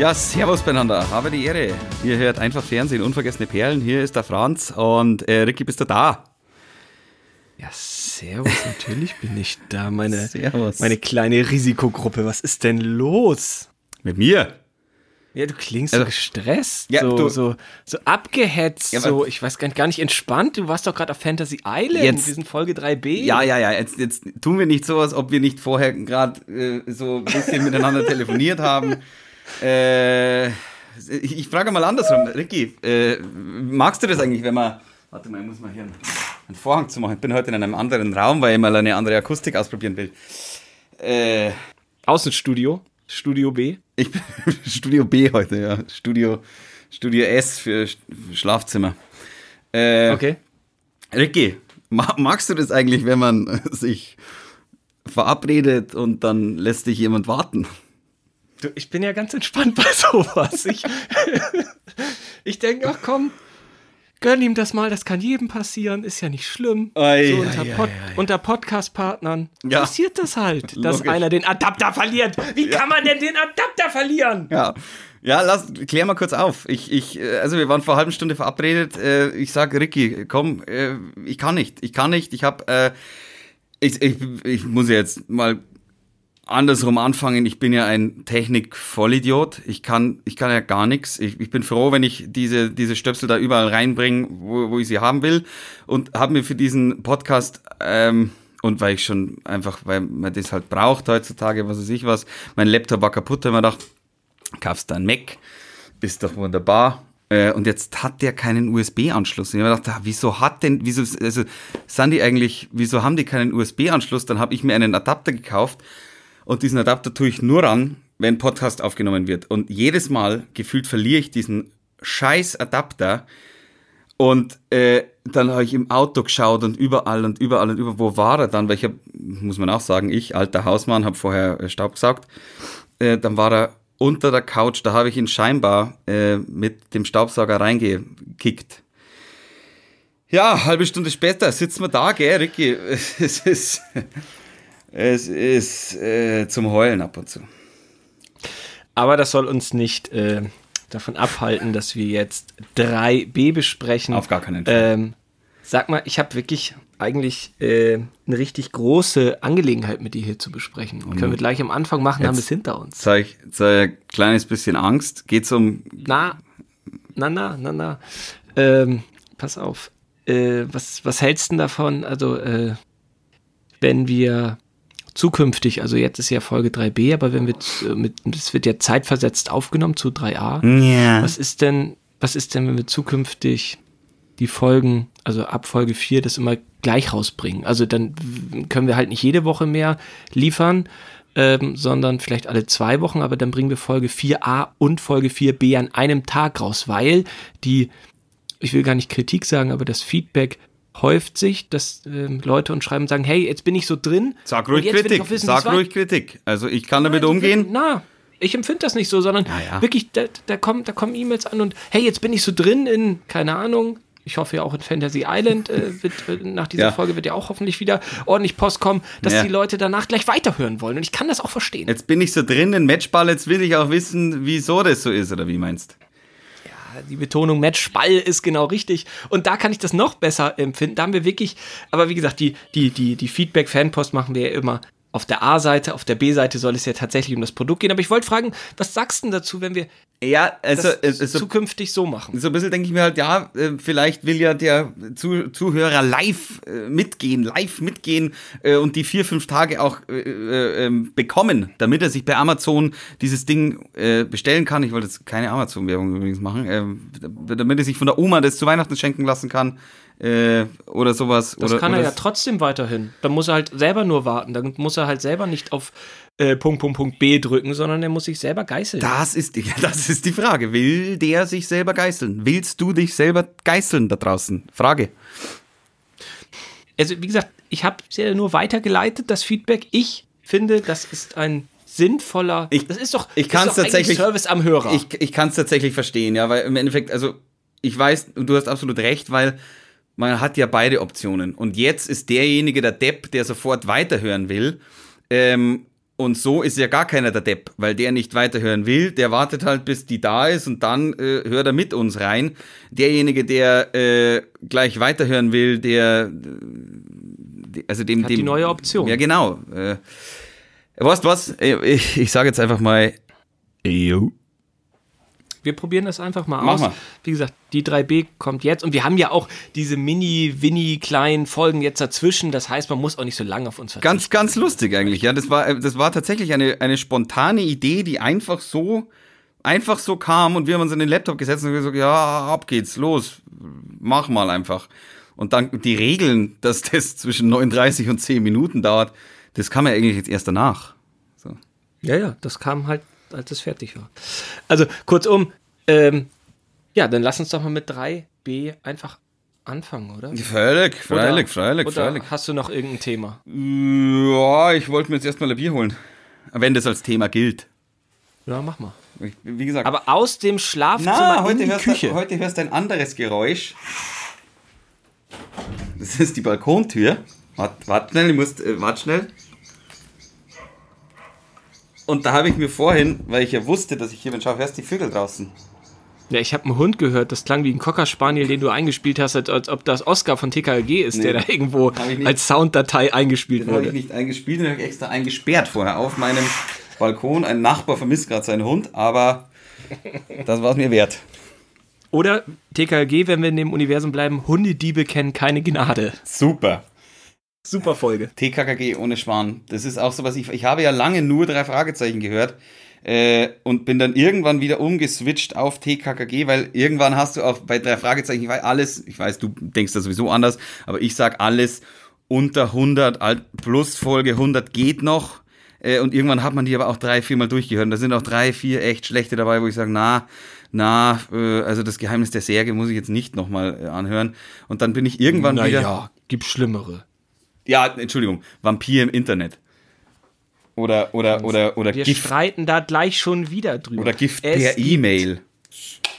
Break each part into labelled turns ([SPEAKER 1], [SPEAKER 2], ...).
[SPEAKER 1] Ja, servus beieinander, habe die Ehre. Ihr hört einfach Fernsehen, unvergessene Perlen. Hier ist der Franz und äh, Ricky, bist du da?
[SPEAKER 2] Ja, servus, natürlich bin ich da, meine,
[SPEAKER 1] Servus.
[SPEAKER 2] meine kleine Risikogruppe. Was ist denn los?
[SPEAKER 1] Mit mir?
[SPEAKER 2] Ja, du klingst
[SPEAKER 1] Also-
[SPEAKER 2] so gestresst,
[SPEAKER 1] Ja,
[SPEAKER 2] so,
[SPEAKER 1] du-
[SPEAKER 2] so, so abgehetzt,
[SPEAKER 1] Ja,
[SPEAKER 2] so, ich weiß gar nicht, gar nicht entspannt. Du warst doch gerade auf Fantasy Island,
[SPEAKER 1] Jetzt-
[SPEAKER 2] wir sind Folge 3b.
[SPEAKER 1] Ja, ja, ja. Jetzt, jetzt tun wir nicht so, als ob wir nicht vorher gerade äh, so ein bisschen miteinander telefoniert haben. Äh, ich frage mal andersrum. Ricky, äh, magst du das eigentlich, wenn man. Warte mal, ich muss mal hier einen, einen Vorhang zu machen. Ich bin heute in einem anderen Raum, weil ich mal eine andere Akustik ausprobieren will. Äh,
[SPEAKER 2] Außenstudio, Studio B.
[SPEAKER 1] ich bin Studio B heute, ja. Studio, Studio S für Sch- Schlafzimmer. Äh,
[SPEAKER 2] Okay.
[SPEAKER 1] Ricky, ma magst du das eigentlich, wenn man sich verabredet und dann lässt dich jemand warten?
[SPEAKER 2] Du, ich bin ja ganz entspannt bei sowas. Ich, ich denke, ach komm, gönn ihm das mal, das kann jedem passieren, ist ja nicht schlimm.
[SPEAKER 1] Ei,
[SPEAKER 2] so unter,
[SPEAKER 1] ei,
[SPEAKER 2] Pod,
[SPEAKER 1] ei.
[SPEAKER 2] unter Podcast-Partnern
[SPEAKER 1] Ja.
[SPEAKER 2] passiert das halt, dass
[SPEAKER 1] Logisch.
[SPEAKER 2] einer den Adapter verliert. Wie kann man denn den Adapter verlieren?
[SPEAKER 1] Ja. Ja, lass, klär mal kurz auf. Ich, ich, äh, also wir waren vor einer halben Stunde verabredet. Äh, ich sag, Ricky, komm, äh, ich kann nicht, ich kann nicht. Ich hab, äh, ich, ich, ich muss jetzt mal andersrum anfangen. Ich bin ja ein Technik-Vollidiot. Ich kann, ich kann ja gar nichts. Ich, ich bin froh, wenn ich diese, diese Stöpsel da überall reinbringe, wo, wo ich sie haben will. Und habe mir für diesen Podcast, ähm, und weil ich schon einfach, weil man das halt braucht heutzutage, was weiß ich was, mein Laptop war kaputt, da hab ich mir gedacht, kaufst du einen Mac, ist doch wunderbar. Äh, und jetzt hat der keinen USB-Anschluss. Ich habe mir gedacht, ah, wieso hat denn, wieso, also sind die eigentlich, wieso haben die keinen USB-Anschluss? Dann habe ich mir einen Adapter gekauft und diesen Adapter tue ich nur an, wenn Podcast aufgenommen wird. Und jedes Mal gefühlt verliere ich diesen scheiß Adapter. Und äh, dann habe ich im Auto geschaut und überall und überall und überall, wo war er dann? Weil ich habe, muss man auch sagen, ich, alter Hausmann, habe vorher äh, Staub gesaugt. Äh, dann war er unter der Couch, da habe ich ihn scheinbar äh, mit dem Staubsauger reingekickt. Ja, halbe Stunde später sitzen wir da, gell, Ricky? Es ist, es ist äh, zum Heulen ab und zu.
[SPEAKER 2] Aber das soll uns nicht äh, davon abhalten, dass wir jetzt 3b besprechen.
[SPEAKER 1] Auf gar keinen Fall.
[SPEAKER 2] Ähm, sag mal, ich habe wirklich eigentlich äh, eine richtig große Angelegenheit mit dir hier zu besprechen. Können wir gleich am Anfang machen, haben wir es hinter uns.
[SPEAKER 1] Ich ein kleines bisschen Angst. Geht's um
[SPEAKER 2] Na, na, na, na, na. Ähm, pass auf. Äh, was, was hältst du denn davon? Also, äh, wenn wir zukünftig, also jetzt ist ja Folge 3b, aber wenn wir z- mit, es wird ja zeitversetzt aufgenommen zu 3a.
[SPEAKER 1] Ja.
[SPEAKER 2] Was ist denn, was ist denn, wenn wir zukünftig die Folgen, also ab Folge 4, das immer gleich rausbringen? Also dann können wir halt nicht jede Woche mehr liefern, ähm, sondern vielleicht alle zwei Wochen, aber dann bringen wir Folge 4a und Folge 4b an einem Tag raus, weil die, ich will gar nicht Kritik sagen, aber das Feedback häuft sich, dass ähm, Leute uns schreiben und sagen, hey, jetzt bin ich so drin.
[SPEAKER 1] Sag ruhig Kritik.
[SPEAKER 2] wissen,
[SPEAKER 1] Sag ruhig Kritik. Also ich kann damit
[SPEAKER 2] Nein,
[SPEAKER 1] umgehen.
[SPEAKER 2] Na, ich empfinde das nicht so, sondern
[SPEAKER 1] Ja, ja.
[SPEAKER 2] wirklich, da, da kommen, da kommen E-Mails an und hey, jetzt bin ich so drin in, keine Ahnung, ich hoffe ja auch in Fantasy Island, äh, wird, äh, nach dieser
[SPEAKER 1] Ja.
[SPEAKER 2] Folge wird ja auch hoffentlich wieder ordentlich Post kommen, dass
[SPEAKER 1] Ja.
[SPEAKER 2] die Leute danach gleich weiterhören wollen. Und ich kann das auch verstehen.
[SPEAKER 1] Jetzt bin ich so drin in Matchball, jetzt will ich auch wissen, wieso das so ist, oder wie meinst
[SPEAKER 2] die Betonung Matchball ist genau richtig. Und da kann ich das noch besser empfinden. Da haben wir wirklich, aber wie gesagt, die, die, die, die Feedback-Fanpost machen wir ja immer auf der A-Seite, auf der B-Seite soll es ja tatsächlich um das Produkt gehen. Aber ich wollte fragen, was sagst du denn dazu, wenn wir
[SPEAKER 1] Ja, also,
[SPEAKER 2] das
[SPEAKER 1] es ist so,
[SPEAKER 2] zukünftig so machen?
[SPEAKER 1] so ein bisschen denke ich mir halt, ja, äh, vielleicht will ja der Zu Zuhörer live äh, mitgehen, live mitgehen und die vier, fünf Tage auch äh, äh, ähm, bekommen, damit er sich bei Amazon dieses Ding bestellen kann. Ich wollte jetzt keine Amazon-Werbung übrigens machen, ähm, damit er sich von der Oma das zu Weihnachten schenken lassen kann äh, oder sowas.
[SPEAKER 2] Das
[SPEAKER 1] oder,
[SPEAKER 2] kann er ja trotzdem weiterhin. Dann muss er halt selber nur warten. Dann muss er halt selber nicht auf äh, Punkt, Punkt, Punkt B drücken, sondern er muss sich selber geißeln.
[SPEAKER 1] Das ist, die, das ist die Frage. Will der sich selber geißeln? Willst du dich selber geißeln da draußen? Frage.
[SPEAKER 2] Also, wie gesagt, ich habe es ja nur weitergeleitet, das Feedback. Ich finde, das ist ein sinnvoller.
[SPEAKER 1] Ich-
[SPEAKER 2] das ist doch,
[SPEAKER 1] ich
[SPEAKER 2] doch eigentlich
[SPEAKER 1] tatsächlich-
[SPEAKER 2] Service am Hörer.
[SPEAKER 1] Ich, ich kann es tatsächlich verstehen, ja, weil im Endeffekt, also ich weiß, du hast absolut recht, weil man hat ja beide Optionen. Und jetzt ist derjenige der Depp, der sofort weiterhören will. Ähm, und so ist ja gar keiner der Depp, weil der nicht weiterhören will. Der wartet halt, bis die da ist und dann äh, hört er mit uns rein. Derjenige, der äh, gleich weiterhören will, der, äh, also dem,
[SPEAKER 2] Hat
[SPEAKER 1] dem.
[SPEAKER 2] die neue Option.
[SPEAKER 1] Ja, genau. Äh, weißt was? Ich, ich sage jetzt einfach mal. Jo.
[SPEAKER 2] Wir probieren das einfach mal
[SPEAKER 1] Mach
[SPEAKER 2] aus.
[SPEAKER 1] mal.
[SPEAKER 2] Wie gesagt, die 3B kommt jetzt und wir haben ja auch diese mini, winnie kleinen Folgen jetzt dazwischen. Das heißt, man muss auch nicht so lange auf uns verzichten.
[SPEAKER 1] Ganz, ganz lustig eigentlich. Ja, das war, das war tatsächlich eine, eine spontane Idee, die einfach so, einfach so kam und wir haben uns in den Laptop gesetzt und gesagt, ja, ab geht's, los, mach mal einfach. Und dann die Regeln, dass das zwischen 39 und 10 Minuten dauert, das kam ja eigentlich jetzt erst danach. So.
[SPEAKER 2] Ja, ja, das kam halt, als es fertig war. Also, kurzum, ähm, ja, dann lass uns doch mal mit 3B einfach anfangen, oder?
[SPEAKER 1] Freilich, freilich, freilich,
[SPEAKER 2] oder
[SPEAKER 1] freilich.
[SPEAKER 2] hast du noch irgendein Thema?
[SPEAKER 1] Ja, ich wollte mir jetzt erstmal ein Bier holen. Wenn das als Thema gilt.
[SPEAKER 2] Ja, mach mal.
[SPEAKER 1] Ich, wie gesagt.
[SPEAKER 2] Aber aus dem Schlafzimmer
[SPEAKER 1] Na, heute
[SPEAKER 2] in die
[SPEAKER 1] hörst,
[SPEAKER 2] Küche.
[SPEAKER 1] Du, heute hörst du ein anderes Geräusch. Das ist die Balkontür. Wart, wart schnell, ich muss, äh, wart schnell. Und da habe ich mir vorhin, weil ich ja wusste, dass ich hier bin, schau, hörst die Vögel draußen.
[SPEAKER 2] Ja, ich habe einen Hund gehört, das klang wie ein Cocker Spaniel, den du eingespielt hast, als, als ob das Oscar von TKG ist,
[SPEAKER 1] Nee,
[SPEAKER 2] der da irgendwo
[SPEAKER 1] nicht.
[SPEAKER 2] als Sounddatei eingespielt
[SPEAKER 1] Den habe ich
[SPEAKER 2] wurde.
[SPEAKER 1] nicht eingespielt, den habe ich extra eingesperrt vorher auf meinem Balkon. Ein Nachbar vermisst gerade seinen Hund, aber das war es mir wert.
[SPEAKER 2] Oder TKG, wenn wir in dem Universum bleiben, Hundediebe kennen keine Gnade.
[SPEAKER 1] Super.
[SPEAKER 2] Super Folge.
[SPEAKER 1] TKKG ohne Schwan. Das ist auch so was, ich, ich habe ja lange nur drei Fragezeichen gehört äh, und bin dann irgendwann wieder umgeswitcht auf TKKG, weil irgendwann hast du auch bei drei Fragezeichen, ich weiß alles, ich weiß, du denkst da sowieso anders, aber ich sag alles unter 100, alt- plus Folge 100 geht noch. Äh, und irgendwann hat man die aber auch drei, viermal durchgehört. Und da sind auch drei, vier echt schlechte dabei, wo ich sage, na, na, äh, also das Geheimnis der Särge muss ich jetzt nicht nochmal äh, anhören. Und dann bin ich irgendwann wieder.
[SPEAKER 2] Naja, gibt schlimmere.
[SPEAKER 1] Ja, Entschuldigung, Vampir im Internet. Oder, oder, oder, oder
[SPEAKER 2] Wir
[SPEAKER 1] Gift,
[SPEAKER 2] streiten da gleich schon wieder drüber.
[SPEAKER 1] oder Gift
[SPEAKER 2] Es
[SPEAKER 1] per E-Mail.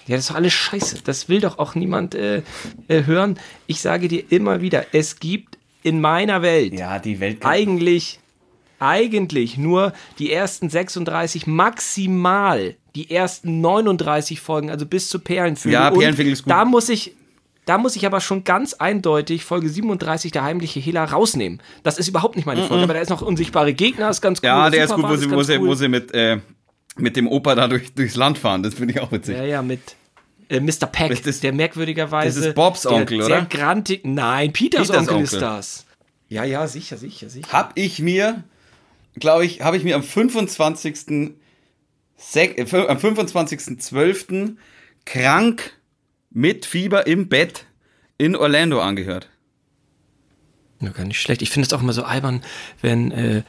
[SPEAKER 2] Ja, das ist doch alles scheiße. Das will doch auch niemand äh, äh, hören. Ich sage dir immer wieder, es gibt in meiner Welt
[SPEAKER 1] Ja, die Welt.
[SPEAKER 2] eigentlich, eigentlich nur die ersten 36, maximal die ersten 39 Folgen, also bis zu Perlenvögel.
[SPEAKER 1] Ja, Perlenvögel ist gut.
[SPEAKER 2] Da muss ich, da muss ich aber schon ganz eindeutig Folge 37, der heimliche Hehler, rausnehmen. Das ist überhaupt nicht meine Folge, aber da ist noch unsichtbare Gegner, ist ganz cool.
[SPEAKER 1] ja, der ist gut, wo sie, wo sie,
[SPEAKER 2] cool.
[SPEAKER 1] wo sie mit, äh, mit dem Opa da durch, durchs Land fahren. Das finde ich auch witzig.
[SPEAKER 2] Ja, ja, mit äh, Mr. Peck,
[SPEAKER 1] Das ist-
[SPEAKER 2] der merkwürdigerweise.
[SPEAKER 1] das ist Bobs
[SPEAKER 2] der
[SPEAKER 1] Onkel,
[SPEAKER 2] sehr
[SPEAKER 1] oder?
[SPEAKER 2] Grantig, nein, Peters,
[SPEAKER 1] Peters
[SPEAKER 2] Onkel, ist
[SPEAKER 1] Onkel.
[SPEAKER 2] das. Ja, ja, sicher, sicher, sicher.
[SPEAKER 1] Hab ich mir, glaube ich, habe ich mir am 25. Sek äh, fün- am 25.12. krank mit Fieber im Bett in Orlando angehört.
[SPEAKER 2] Ja, gar nicht schlecht. Ich finde es auch immer so albern, wenn äh,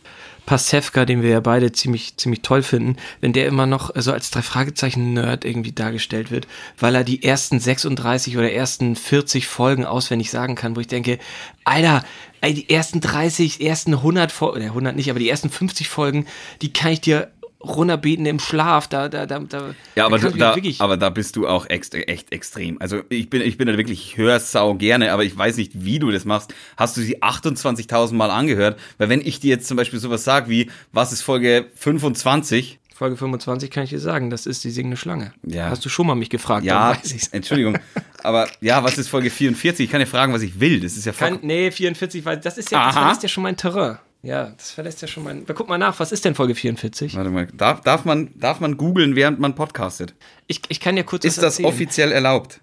[SPEAKER 2] Pasewka, den wir ja beide ziemlich, ziemlich toll finden, wenn der immer noch so als drei Fragezeichen Nerd irgendwie dargestellt wird, weil er die ersten 36 oder ersten 40 Folgen auswendig sagen kann, wo ich denke, Alter, die ersten 30, ersten 100 Folgen, oder 100 nicht, aber die ersten 50 Folgen, die kann ich dir runterbeten im Schlaf, da, da, da, da
[SPEAKER 1] Ja, aber,
[SPEAKER 2] da kann
[SPEAKER 1] da, aber da bist du auch ext, echt extrem. Also ich bin, ich bin da wirklich, ich höre sau gerne, aber ich weiß nicht, wie du das machst. Hast du sie 28.000 Mal angehört? Weil wenn ich dir jetzt zum Beispiel sowas sage wie, was ist Folge 25?
[SPEAKER 2] Folge 25 kann ich dir sagen, das ist die singende Schlange.
[SPEAKER 1] Ja.
[SPEAKER 2] Hast du schon mal mich gefragt,
[SPEAKER 1] Ja. Entschuldigung. Aber ja, was ist Folge 44? Ich kann ja fragen, was ich will. Das ist ja voll,
[SPEAKER 2] nee, 44, weil das ist ja, das verlässt ja schon mein Terrain. Ja, das verlässt ja schon mein. Guck mal nach, was ist denn Folge 44?
[SPEAKER 1] Warte mal, darf, darf man, darf man googeln, während man podcastet?
[SPEAKER 2] Ich, ich kann dir kurz
[SPEAKER 1] Ist das
[SPEAKER 2] erzählen.
[SPEAKER 1] offiziell erlaubt?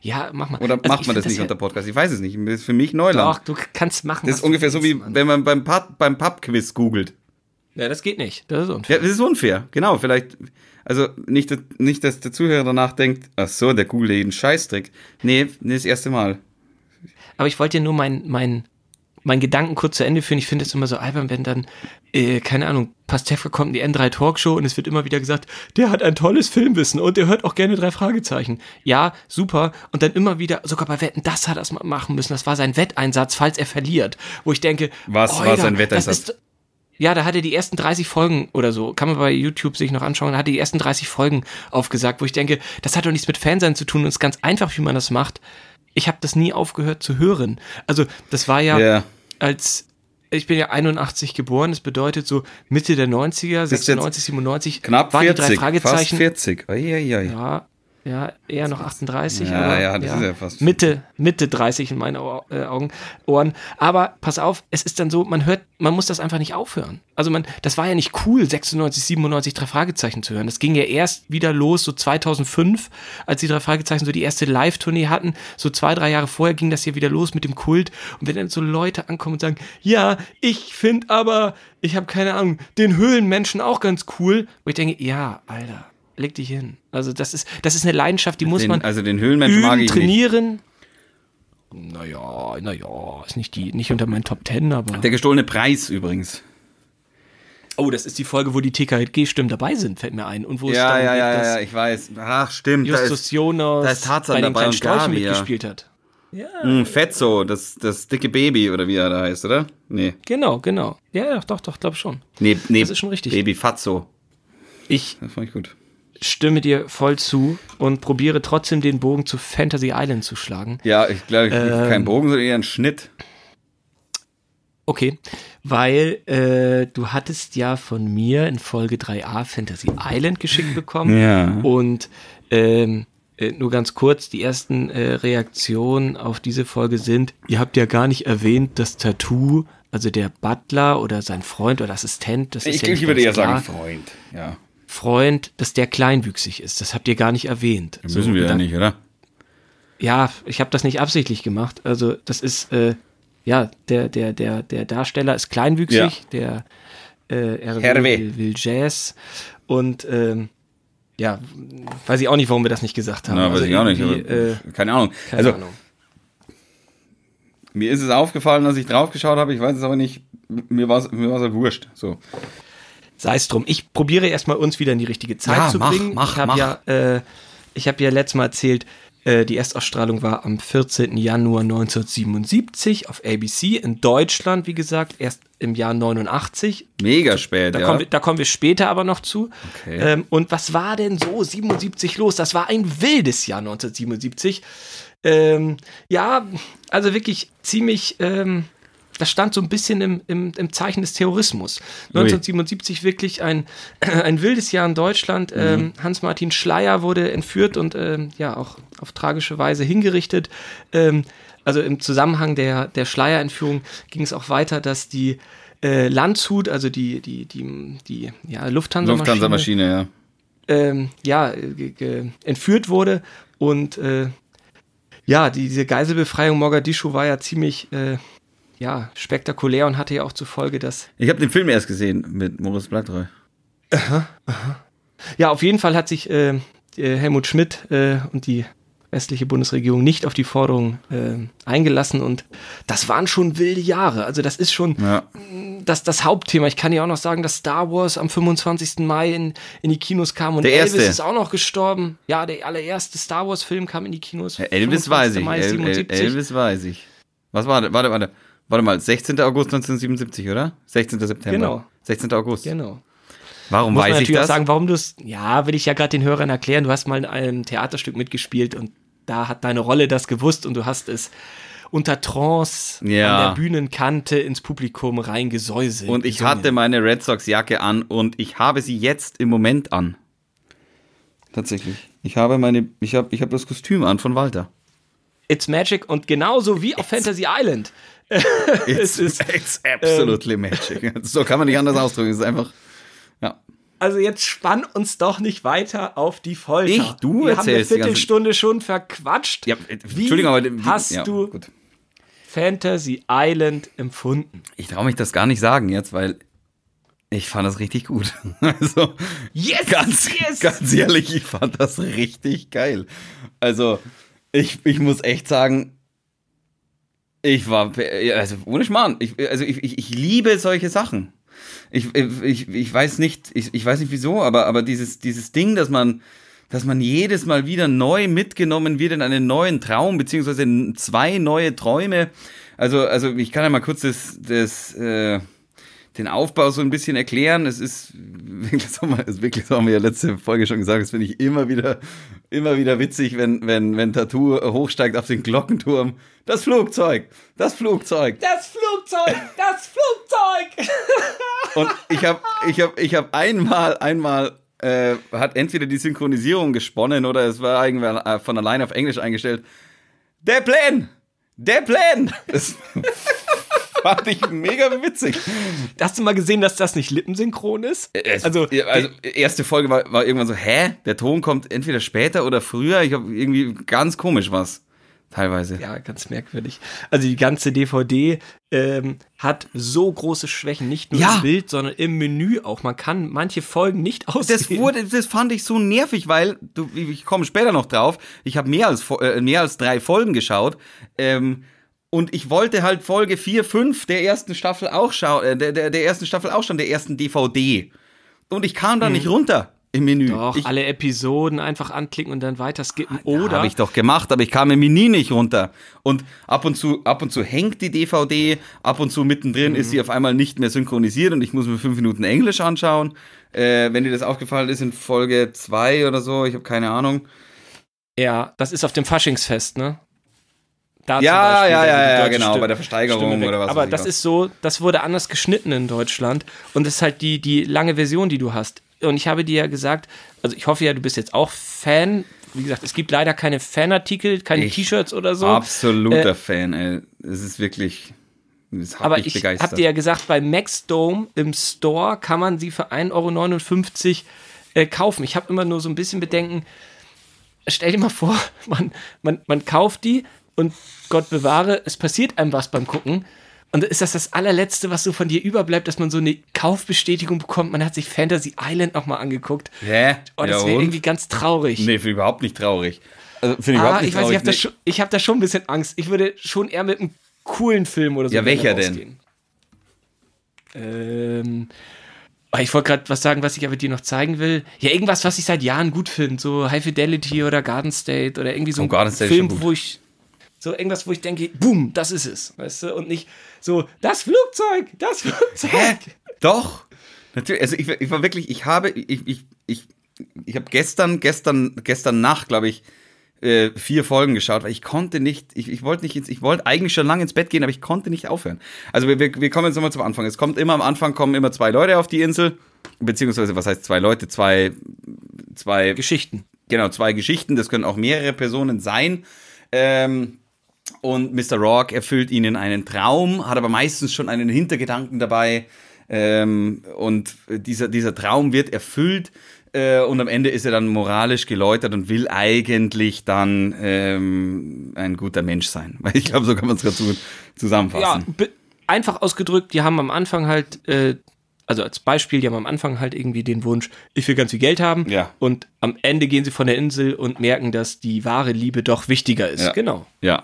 [SPEAKER 2] Ja, mach mal.
[SPEAKER 1] Oder
[SPEAKER 2] Also
[SPEAKER 1] macht man das nicht
[SPEAKER 2] ja-
[SPEAKER 1] unter Podcast? Ich weiß es nicht. Das ist für mich Neuland.
[SPEAKER 2] Doch, du kannst machen.
[SPEAKER 1] das ist ungefähr so wie,
[SPEAKER 2] Mann.
[SPEAKER 1] wenn man beim, Pub, beim Pub-Quiz googelt.
[SPEAKER 2] Ja, das geht nicht. Das ist unfair.
[SPEAKER 1] Ja, das ist unfair. Genau, vielleicht, also nicht, nicht dass der Zuhörer danach denkt, ach so, der googelt jeden Scheißtrick. Nee, nee, das erste Mal.
[SPEAKER 2] Aber ich wollte dir nur meinen mein, mein Gedanken kurz zu Ende führen. Ich finde es immer so albern, wenn dann, äh, keine Ahnung, Pastewka kommt in die N3 Talkshow und es wird immer wieder gesagt, der hat ein tolles Filmwissen und der hört auch gerne drei Fragezeichen. Ja, super. Und dann immer wieder, sogar bei Wetten, das hat er das mal machen müssen. Das war sein Wetteinsatz, falls er verliert. Wo ich denke,
[SPEAKER 1] Was war sein Wetteinsatz?
[SPEAKER 2] Ja, da hat er die ersten 30 Folgen oder so, kann man bei YouTube sich noch anschauen, da hat er die ersten 30 Folgen aufgesagt, wo ich denke, das hat doch nichts mit Fansein zu tun und es ist ganz einfach, wie man das macht. Ich habe das nie aufgehört zu hören. Also, das war ja,
[SPEAKER 1] Ja.
[SPEAKER 2] als ich bin ja 81 geboren, das bedeutet so Mitte der 90er, 96, 97.
[SPEAKER 1] Knapp
[SPEAKER 2] waren
[SPEAKER 1] 40,
[SPEAKER 2] die drei Fragezeichen.
[SPEAKER 1] fast 40. Eieiei.
[SPEAKER 2] Ja, ja, eher noch 38.
[SPEAKER 1] Ja,
[SPEAKER 2] aber,
[SPEAKER 1] ja, das ist ja fast-
[SPEAKER 2] Mitte, Mitte 30 in meinen äh, Augen, Ohren. Aber pass auf, es ist dann so, man hört, man muss das einfach nicht aufhören. Also man, das war ja nicht cool, 96, 97 drei Fragezeichen zu hören. Das ging ja erst wieder los, so 2005, als die drei Fragezeichen so die erste Live-Tournee hatten. So zwei, drei Jahre vorher ging das ja wieder los mit dem Kult. Und wenn dann so Leute ankommen und sagen, ja, ich finde aber, ich habe keine Ahnung, den Höhlenmenschen auch ganz cool. Wo ich denke, ja, Alter, leg dich hin. Also das ist, das ist eine Leidenschaft, die muss
[SPEAKER 1] Den,
[SPEAKER 2] man
[SPEAKER 1] also den Höhlenmenschen mag
[SPEAKER 2] üben,
[SPEAKER 1] ich nicht.
[SPEAKER 2] trainieren. Naja, naja, ist nicht die, nicht unter meinen Top Ten, aber.
[SPEAKER 1] Der gestohlene Preis übrigens.
[SPEAKER 2] Oh, das ist die Folge, wo die TKG-Stimmen dabei sind, fällt mir ein. Und wo es
[SPEAKER 1] Ja, ja,
[SPEAKER 2] geht,
[SPEAKER 1] ja,
[SPEAKER 2] dass
[SPEAKER 1] ja, ich weiß. Ach, stimmt. Da
[SPEAKER 2] Justus
[SPEAKER 1] ist
[SPEAKER 2] Jonas
[SPEAKER 1] da ist Tarzan
[SPEAKER 2] bei den
[SPEAKER 1] dabei
[SPEAKER 2] kleinen
[SPEAKER 1] und Gabi, ja.
[SPEAKER 2] mitgespielt hat.
[SPEAKER 1] mm, Fetzo, das, das dicke Baby, oder wie er da heißt, oder? Nee.
[SPEAKER 2] Genau, genau. Ja, ja, doch, doch, glaub schon.
[SPEAKER 1] Nee, nee.
[SPEAKER 2] Das ist schon richtig.
[SPEAKER 1] Baby Fatzo.
[SPEAKER 2] Ich
[SPEAKER 1] Das fand ich gut.
[SPEAKER 2] Stimme dir voll zu und probiere trotzdem den Bogen zu Fantasy Island zu schlagen.
[SPEAKER 1] Ja, ich glaube, ich
[SPEAKER 2] Ähm.
[SPEAKER 1] kein Bogen, sondern eher ein Schnitt.
[SPEAKER 2] Okay, weil äh, du hattest ja von mir in Folge 3a Fantasy Island geschickt bekommen.
[SPEAKER 1] Ja.
[SPEAKER 2] Und ähm, äh, nur ganz kurz, die ersten äh, Reaktionen auf diese Folge sind, ihr habt ja gar nicht erwähnt, dass Tattoo, also der Butler oder sein Freund oder Assistent, das ist
[SPEAKER 1] Ich,
[SPEAKER 2] ja
[SPEAKER 1] ich würde eher
[SPEAKER 2] klar,
[SPEAKER 1] sagen Freund. Ja.
[SPEAKER 2] Freund, dass der kleinwüchsig ist. Das habt ihr gar nicht erwähnt. So,
[SPEAKER 1] Müssen wir
[SPEAKER 2] und
[SPEAKER 1] ja nicht, oder?
[SPEAKER 2] ja, ich habe das nicht absichtlich gemacht. Also das ist, äh, ja, der, der, der, der Darsteller ist kleinwüchsig, der äh, er will, will Jazz und ähm, ja, weiß ich auch nicht, warum wir das nicht gesagt haben.
[SPEAKER 1] Na, weiß
[SPEAKER 2] Also
[SPEAKER 1] ich auch nicht.
[SPEAKER 2] äh,
[SPEAKER 1] keine Ahnung.
[SPEAKER 2] keine
[SPEAKER 1] also,
[SPEAKER 2] Ahnung.
[SPEAKER 1] mir ist es aufgefallen, dass ich draufgeschaut habe. Ich weiß es aber nicht. Mir war es mir war's halt wurscht. So.
[SPEAKER 2] Sei es drum. Ich probiere erstmal uns wieder in die richtige Zeit
[SPEAKER 1] Ja,
[SPEAKER 2] zu
[SPEAKER 1] mach,
[SPEAKER 2] bringen.
[SPEAKER 1] mach,
[SPEAKER 2] ich habe ja, äh, ich habe ja letztes Mal erzählt, äh, die Erstausstrahlung war am 14. Januar 1977 auf ABC in Deutschland, wie gesagt, erst im Jahr 89.
[SPEAKER 1] Mega spät,
[SPEAKER 2] Da,
[SPEAKER 1] ja.
[SPEAKER 2] kommen, wir, da kommen wir später aber noch zu.
[SPEAKER 1] Okay.
[SPEAKER 2] Ähm, und was war denn so 77 los? Das war ein wildes Jahr 1977. Ähm, ja, also wirklich ziemlich, ähm, das stand so ein bisschen im, im, im Zeichen des Terrorismus. 1977 wirklich ein, ein wildes Jahr in Deutschland.
[SPEAKER 1] Mhm.
[SPEAKER 2] Ähm, Hans-Martin Schleyer wurde entführt und ähm, ja auch auf tragische Weise hingerichtet. Ähm, also im Zusammenhang der, der Schleyer-Entführung ging es auch weiter, dass die äh, Landshut, also die, die, die, die ja, Lufthansa-Maschine,
[SPEAKER 1] Lufthansa-Maschine, ja.
[SPEAKER 2] ähm, ja, ge- ge- entführt wurde. Und äh, ja, diese Geiselbefreiung Mogadischu war ja ziemlich äh, ja, spektakulär und hatte ja auch zur Folge, dass.
[SPEAKER 1] Ich habe den Film erst gesehen mit Moritz Bleibtreu.
[SPEAKER 2] Ja, auf jeden Fall hat sich äh, äh, Helmut Schmidt äh, und die westliche Bundesregierung nicht auf die Forderung äh, eingelassen und das waren schon wilde Jahre. Also das ist schon
[SPEAKER 1] Ja.
[SPEAKER 2] das, das Hauptthema. Ich kann ja auch noch sagen, dass Star Wars am 25. Mai in, in die Kinos kam und
[SPEAKER 1] Der
[SPEAKER 2] Elvis
[SPEAKER 1] erste.
[SPEAKER 2] ist auch noch gestorben. Ja, der allererste Star Wars Film kam in die Kinos.
[SPEAKER 1] Elvis weiß
[SPEAKER 2] 25.
[SPEAKER 1] ich. El El
[SPEAKER 2] 77.
[SPEAKER 1] Elvis weiß ich. Was war das? Warte, warte. Warte mal, 16. August 1977, oder? 16. September.
[SPEAKER 2] Genau.
[SPEAKER 1] 16. August.
[SPEAKER 2] Genau.
[SPEAKER 1] Warum
[SPEAKER 2] Muss
[SPEAKER 1] weiß
[SPEAKER 2] man
[SPEAKER 1] ich das?
[SPEAKER 2] sagen, warum du es, ja, will ich ja gerade den Hörern erklären, du hast mal in einem Theaterstück mitgespielt und da hat deine Rolle das gewusst und du hast es unter Trance
[SPEAKER 1] Ja.
[SPEAKER 2] an der Bühnenkante ins Publikum reingesäuselt.
[SPEAKER 1] Und ich
[SPEAKER 2] gesungen.
[SPEAKER 1] hatte meine Red Sox Jacke an und ich habe sie jetzt im Moment an. Tatsächlich. Ich habe meine, ich habe, ich habe das Kostüm an von Walter.
[SPEAKER 2] It's Magic und genauso wie auf Fantasy Island.
[SPEAKER 1] It's,
[SPEAKER 2] ist,
[SPEAKER 1] it's absolutely magic. So kann man nicht anders ausdrücken. Es ist einfach, ja.
[SPEAKER 2] Also jetzt spann uns doch nicht weiter auf die Folter.
[SPEAKER 1] Ich? Du
[SPEAKER 2] Wir haben eine Viertelstunde schon verquatscht.
[SPEAKER 1] ja äh,
[SPEAKER 2] Wie
[SPEAKER 1] Entschuldigung, aber
[SPEAKER 2] hast
[SPEAKER 1] ja,
[SPEAKER 2] du
[SPEAKER 1] Gut.
[SPEAKER 2] Fantasy Island empfunden?
[SPEAKER 1] Ich traue mich das gar nicht sagen jetzt, weil ich fand das richtig gut. Also
[SPEAKER 2] Yes!
[SPEAKER 1] ganz,
[SPEAKER 2] yes!
[SPEAKER 1] ganz ehrlich, ich fand das richtig geil. Also ich, ich muss echt sagen, ich war, also ohne Schmarrn, ich, also ich, ich, ich liebe solche Sachen. Ich, ich, ich weiß nicht, ich, ich weiß nicht wieso, aber, aber dieses, dieses Ding, dass man, dass man jedes Mal wieder neu mitgenommen wird in einen neuen Traum, beziehungsweise zwei neue Träume. Also, also ich kann ja mal kurz das, das, äh, den Aufbau so ein bisschen erklären. Es ist, wirklich, das haben wir, das wirklich, das haben wir ja letzte Folge schon gesagt, das finde ich immer wieder, immer wieder witzig, wenn, wenn, wenn Tattoo hochsteigt auf den Glockenturm. Das Flugzeug, das Flugzeug.
[SPEAKER 2] Das Flugzeug, das Flugzeug.
[SPEAKER 1] Und ich habe, ich habe, ich habe einmal, einmal äh, hat entweder die Synchronisierung gesponnen oder es war irgendwann äh, von allein auf Englisch eingestellt. Der Plan! Der Plan! Das fand ich mega witzig.
[SPEAKER 2] Hast du mal gesehen, dass das nicht lippensynchron ist?
[SPEAKER 1] Es, also, also erste Folge war, war irgendwann so, hä? Der Ton kommt entweder später oder früher. Ich habe irgendwie ganz komisch was teilweise.
[SPEAKER 2] Ja, ganz merkwürdig. Also die ganze DVD ähm, hat so große Schwächen, nicht nur
[SPEAKER 1] Ja.
[SPEAKER 2] im Bild, sondern im Menü auch. Man kann manche Folgen nicht aussehen.
[SPEAKER 1] Das wurde, das fand ich so nervig, weil du, ich komme später noch drauf. Ich habe mehr als äh, mehr als drei Folgen geschaut ähm, und ich wollte halt Folge 4, 5 der ersten Staffel auch schauen, äh, der, der, der ersten Staffel auch schon der ersten DVD und ich kam da nicht runter im Menü.
[SPEAKER 2] Doch,
[SPEAKER 1] ich,
[SPEAKER 2] alle Episoden einfach anklicken und dann weiter skippen.
[SPEAKER 1] Oder
[SPEAKER 2] Oder
[SPEAKER 1] habe ich doch gemacht, aber ich kam im Menü nicht runter. Und ab und zu, ab und zu hängt die DVD, ab und zu mittendrin ist sie auf einmal nicht mehr synchronisiert und ich muss mir fünf Minuten Englisch anschauen. Äh, wenn dir das aufgefallen ist in Folge 2 oder so, ich habe keine Ahnung.
[SPEAKER 2] ja, das ist auf dem Faschingsfest, ne? Da
[SPEAKER 1] Ja,
[SPEAKER 2] Beispiel,
[SPEAKER 1] ja, ja, ja, genau,
[SPEAKER 2] Stimme-
[SPEAKER 1] bei der Versteigerung oder was
[SPEAKER 2] Aber das ist so, das wurde anders geschnitten in Deutschland und das ist halt die, die lange Version, die du hast. Und ich habe dir ja gesagt, also ich hoffe ja, du bist jetzt auch Fan. Wie gesagt, es gibt leider keine Fanartikel, keine T-Shirts oder so.
[SPEAKER 1] Absoluter
[SPEAKER 2] Äh,
[SPEAKER 1] Fan, ey. Es ist wirklich. Das hat
[SPEAKER 2] Aber ich habe dir ja gesagt, bei Maxdome im Store kann man sie für 1,59 Euro äh, kaufen. Ich habe immer nur so ein bisschen Bedenken. Stell dir mal vor, man, man, man kauft die und Gott bewahre, es passiert einem was beim Gucken. Und ist das das allerletzte, was so von dir überbleibt, dass man so eine Kaufbestätigung bekommt? Man hat sich Fantasy Island nochmal angeguckt.
[SPEAKER 1] Hä?
[SPEAKER 2] Oh, das
[SPEAKER 1] Ja,
[SPEAKER 2] wäre irgendwie ganz traurig.
[SPEAKER 1] Nee, finde ich überhaupt nicht traurig. Also, finde ich
[SPEAKER 2] ah,
[SPEAKER 1] überhaupt nicht
[SPEAKER 2] ich weiß, ich
[SPEAKER 1] traurig.
[SPEAKER 2] habe da,
[SPEAKER 1] Nee.
[SPEAKER 2] hab da schon ein bisschen Angst. Ich würde schon eher mit einem coolen Film oder so.
[SPEAKER 1] Ja, welcher denn?
[SPEAKER 2] Ähm, oh, ich wollte gerade was sagen, was ich aber dir noch zeigen will. Ja, irgendwas, was ich seit Jahren gut finde. So High Fidelity oder Garden State oder irgendwie so
[SPEAKER 1] Oh,
[SPEAKER 2] ein
[SPEAKER 1] Garden State
[SPEAKER 2] Film, wo ich. So irgendwas, wo ich denke, boom, das ist es. Weißt du? Und nicht so, das Flugzeug, das Flugzeug.
[SPEAKER 1] Hä? Doch. Natürlich. Also ich, war- ich war wirklich, ich habe, ich, ich, ich, ich habe gestern, gestern, gestern Nacht, glaube ich, äh, vier Folgen geschaut, weil ich konnte nicht, ich, ich wollte nicht ins, ich wollte eigentlich schon lange ins Bett gehen, aber ich konnte nicht aufhören. Also wir, wir, wir kommen jetzt nochmal zum Anfang. Es kommt immer am Anfang kommen immer zwei Leute auf die Insel, beziehungsweise was heißt zwei Leute, zwei, zwei
[SPEAKER 2] Geschichten.
[SPEAKER 1] Genau, zwei Geschichten, das können auch mehrere Personen sein. Ähm, und Mr. Rourke erfüllt ihnen einen Traum, hat aber meistens schon einen Hintergedanken dabei. Ähm, und dieser, dieser Traum wird erfüllt äh, und am Ende ist er dann moralisch geläutert und will eigentlich dann ähm, ein guter Mensch sein. Weil ich glaube, so kann man es ganz gut
[SPEAKER 2] Ja,
[SPEAKER 1] zusammenfassen.
[SPEAKER 2] be- einfach ausgedrückt, die haben am Anfang halt, äh, also als Beispiel, die haben am Anfang halt irgendwie den Wunsch, ich will ganz viel Geld haben.
[SPEAKER 1] Ja.
[SPEAKER 2] Und am Ende gehen sie von der Insel und merken, dass die wahre Liebe doch wichtiger ist.
[SPEAKER 1] Ja.
[SPEAKER 2] Genau.
[SPEAKER 1] Ja.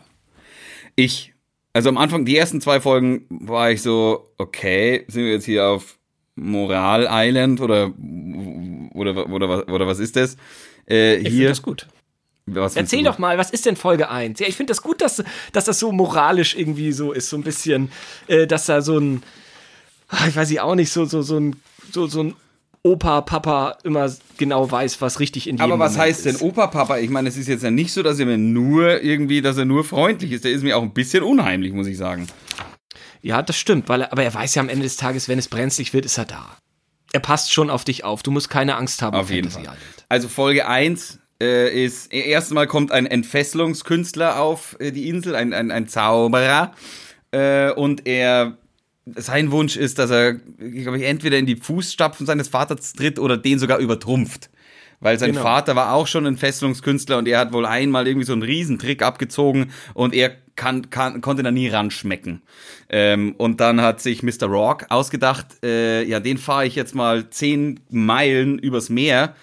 [SPEAKER 1] Ich, also am Anfang, die ersten zwei Folgen war ich so, okay, sind wir jetzt hier auf Moral Island oder, oder, oder, oder, was ist das? Äh,
[SPEAKER 2] Ich finde das gut.
[SPEAKER 1] was
[SPEAKER 2] Erzähl doch mal, was ist denn Folge 1? Ja, ich finde das gut, dass, dass das so moralisch irgendwie so ist, so ein bisschen, äh, dass da so ein, ah, ich weiß ich auch nicht, so, so, so ein, so, so ein Opa, Papa immer genau weiß, was richtig in jedem
[SPEAKER 1] Aber was
[SPEAKER 2] Moment
[SPEAKER 1] heißt denn
[SPEAKER 2] ist.
[SPEAKER 1] Opa, Papa? Ich meine, es ist jetzt ja nicht so, dass er mir nur irgendwie, dass er nur freundlich ist. Der ist mir auch ein bisschen unheimlich, muss ich sagen.
[SPEAKER 2] Ja, das stimmt, weil er, aber er weiß ja am Ende des Tages, wenn es brenzlig wird, ist er da. Er passt schon auf dich auf. Du musst keine Angst haben.
[SPEAKER 1] Auf jeden Fall.
[SPEAKER 2] Island.
[SPEAKER 1] Also Folge 1 äh, ist, erstens mal kommt ein Entfesselungskünstler auf äh, die Insel, ein, ein, ein Zauberer. Äh, und er, sein Wunsch ist, dass er, glaube ich, entweder in die Fußstapfen seines Vaters tritt oder den sogar übertrumpft. Weil sein
[SPEAKER 2] Genau.
[SPEAKER 1] Vater war auch schon ein Fesselungskünstler und er hat wohl einmal irgendwie so einen Riesentrick abgezogen und er kann, kann, konnte da nie ranschmecken. Ähm, und dann hat sich Mr. Rock ausgedacht, äh, ja, den fahre ich jetzt mal zehn Meilen übers Meer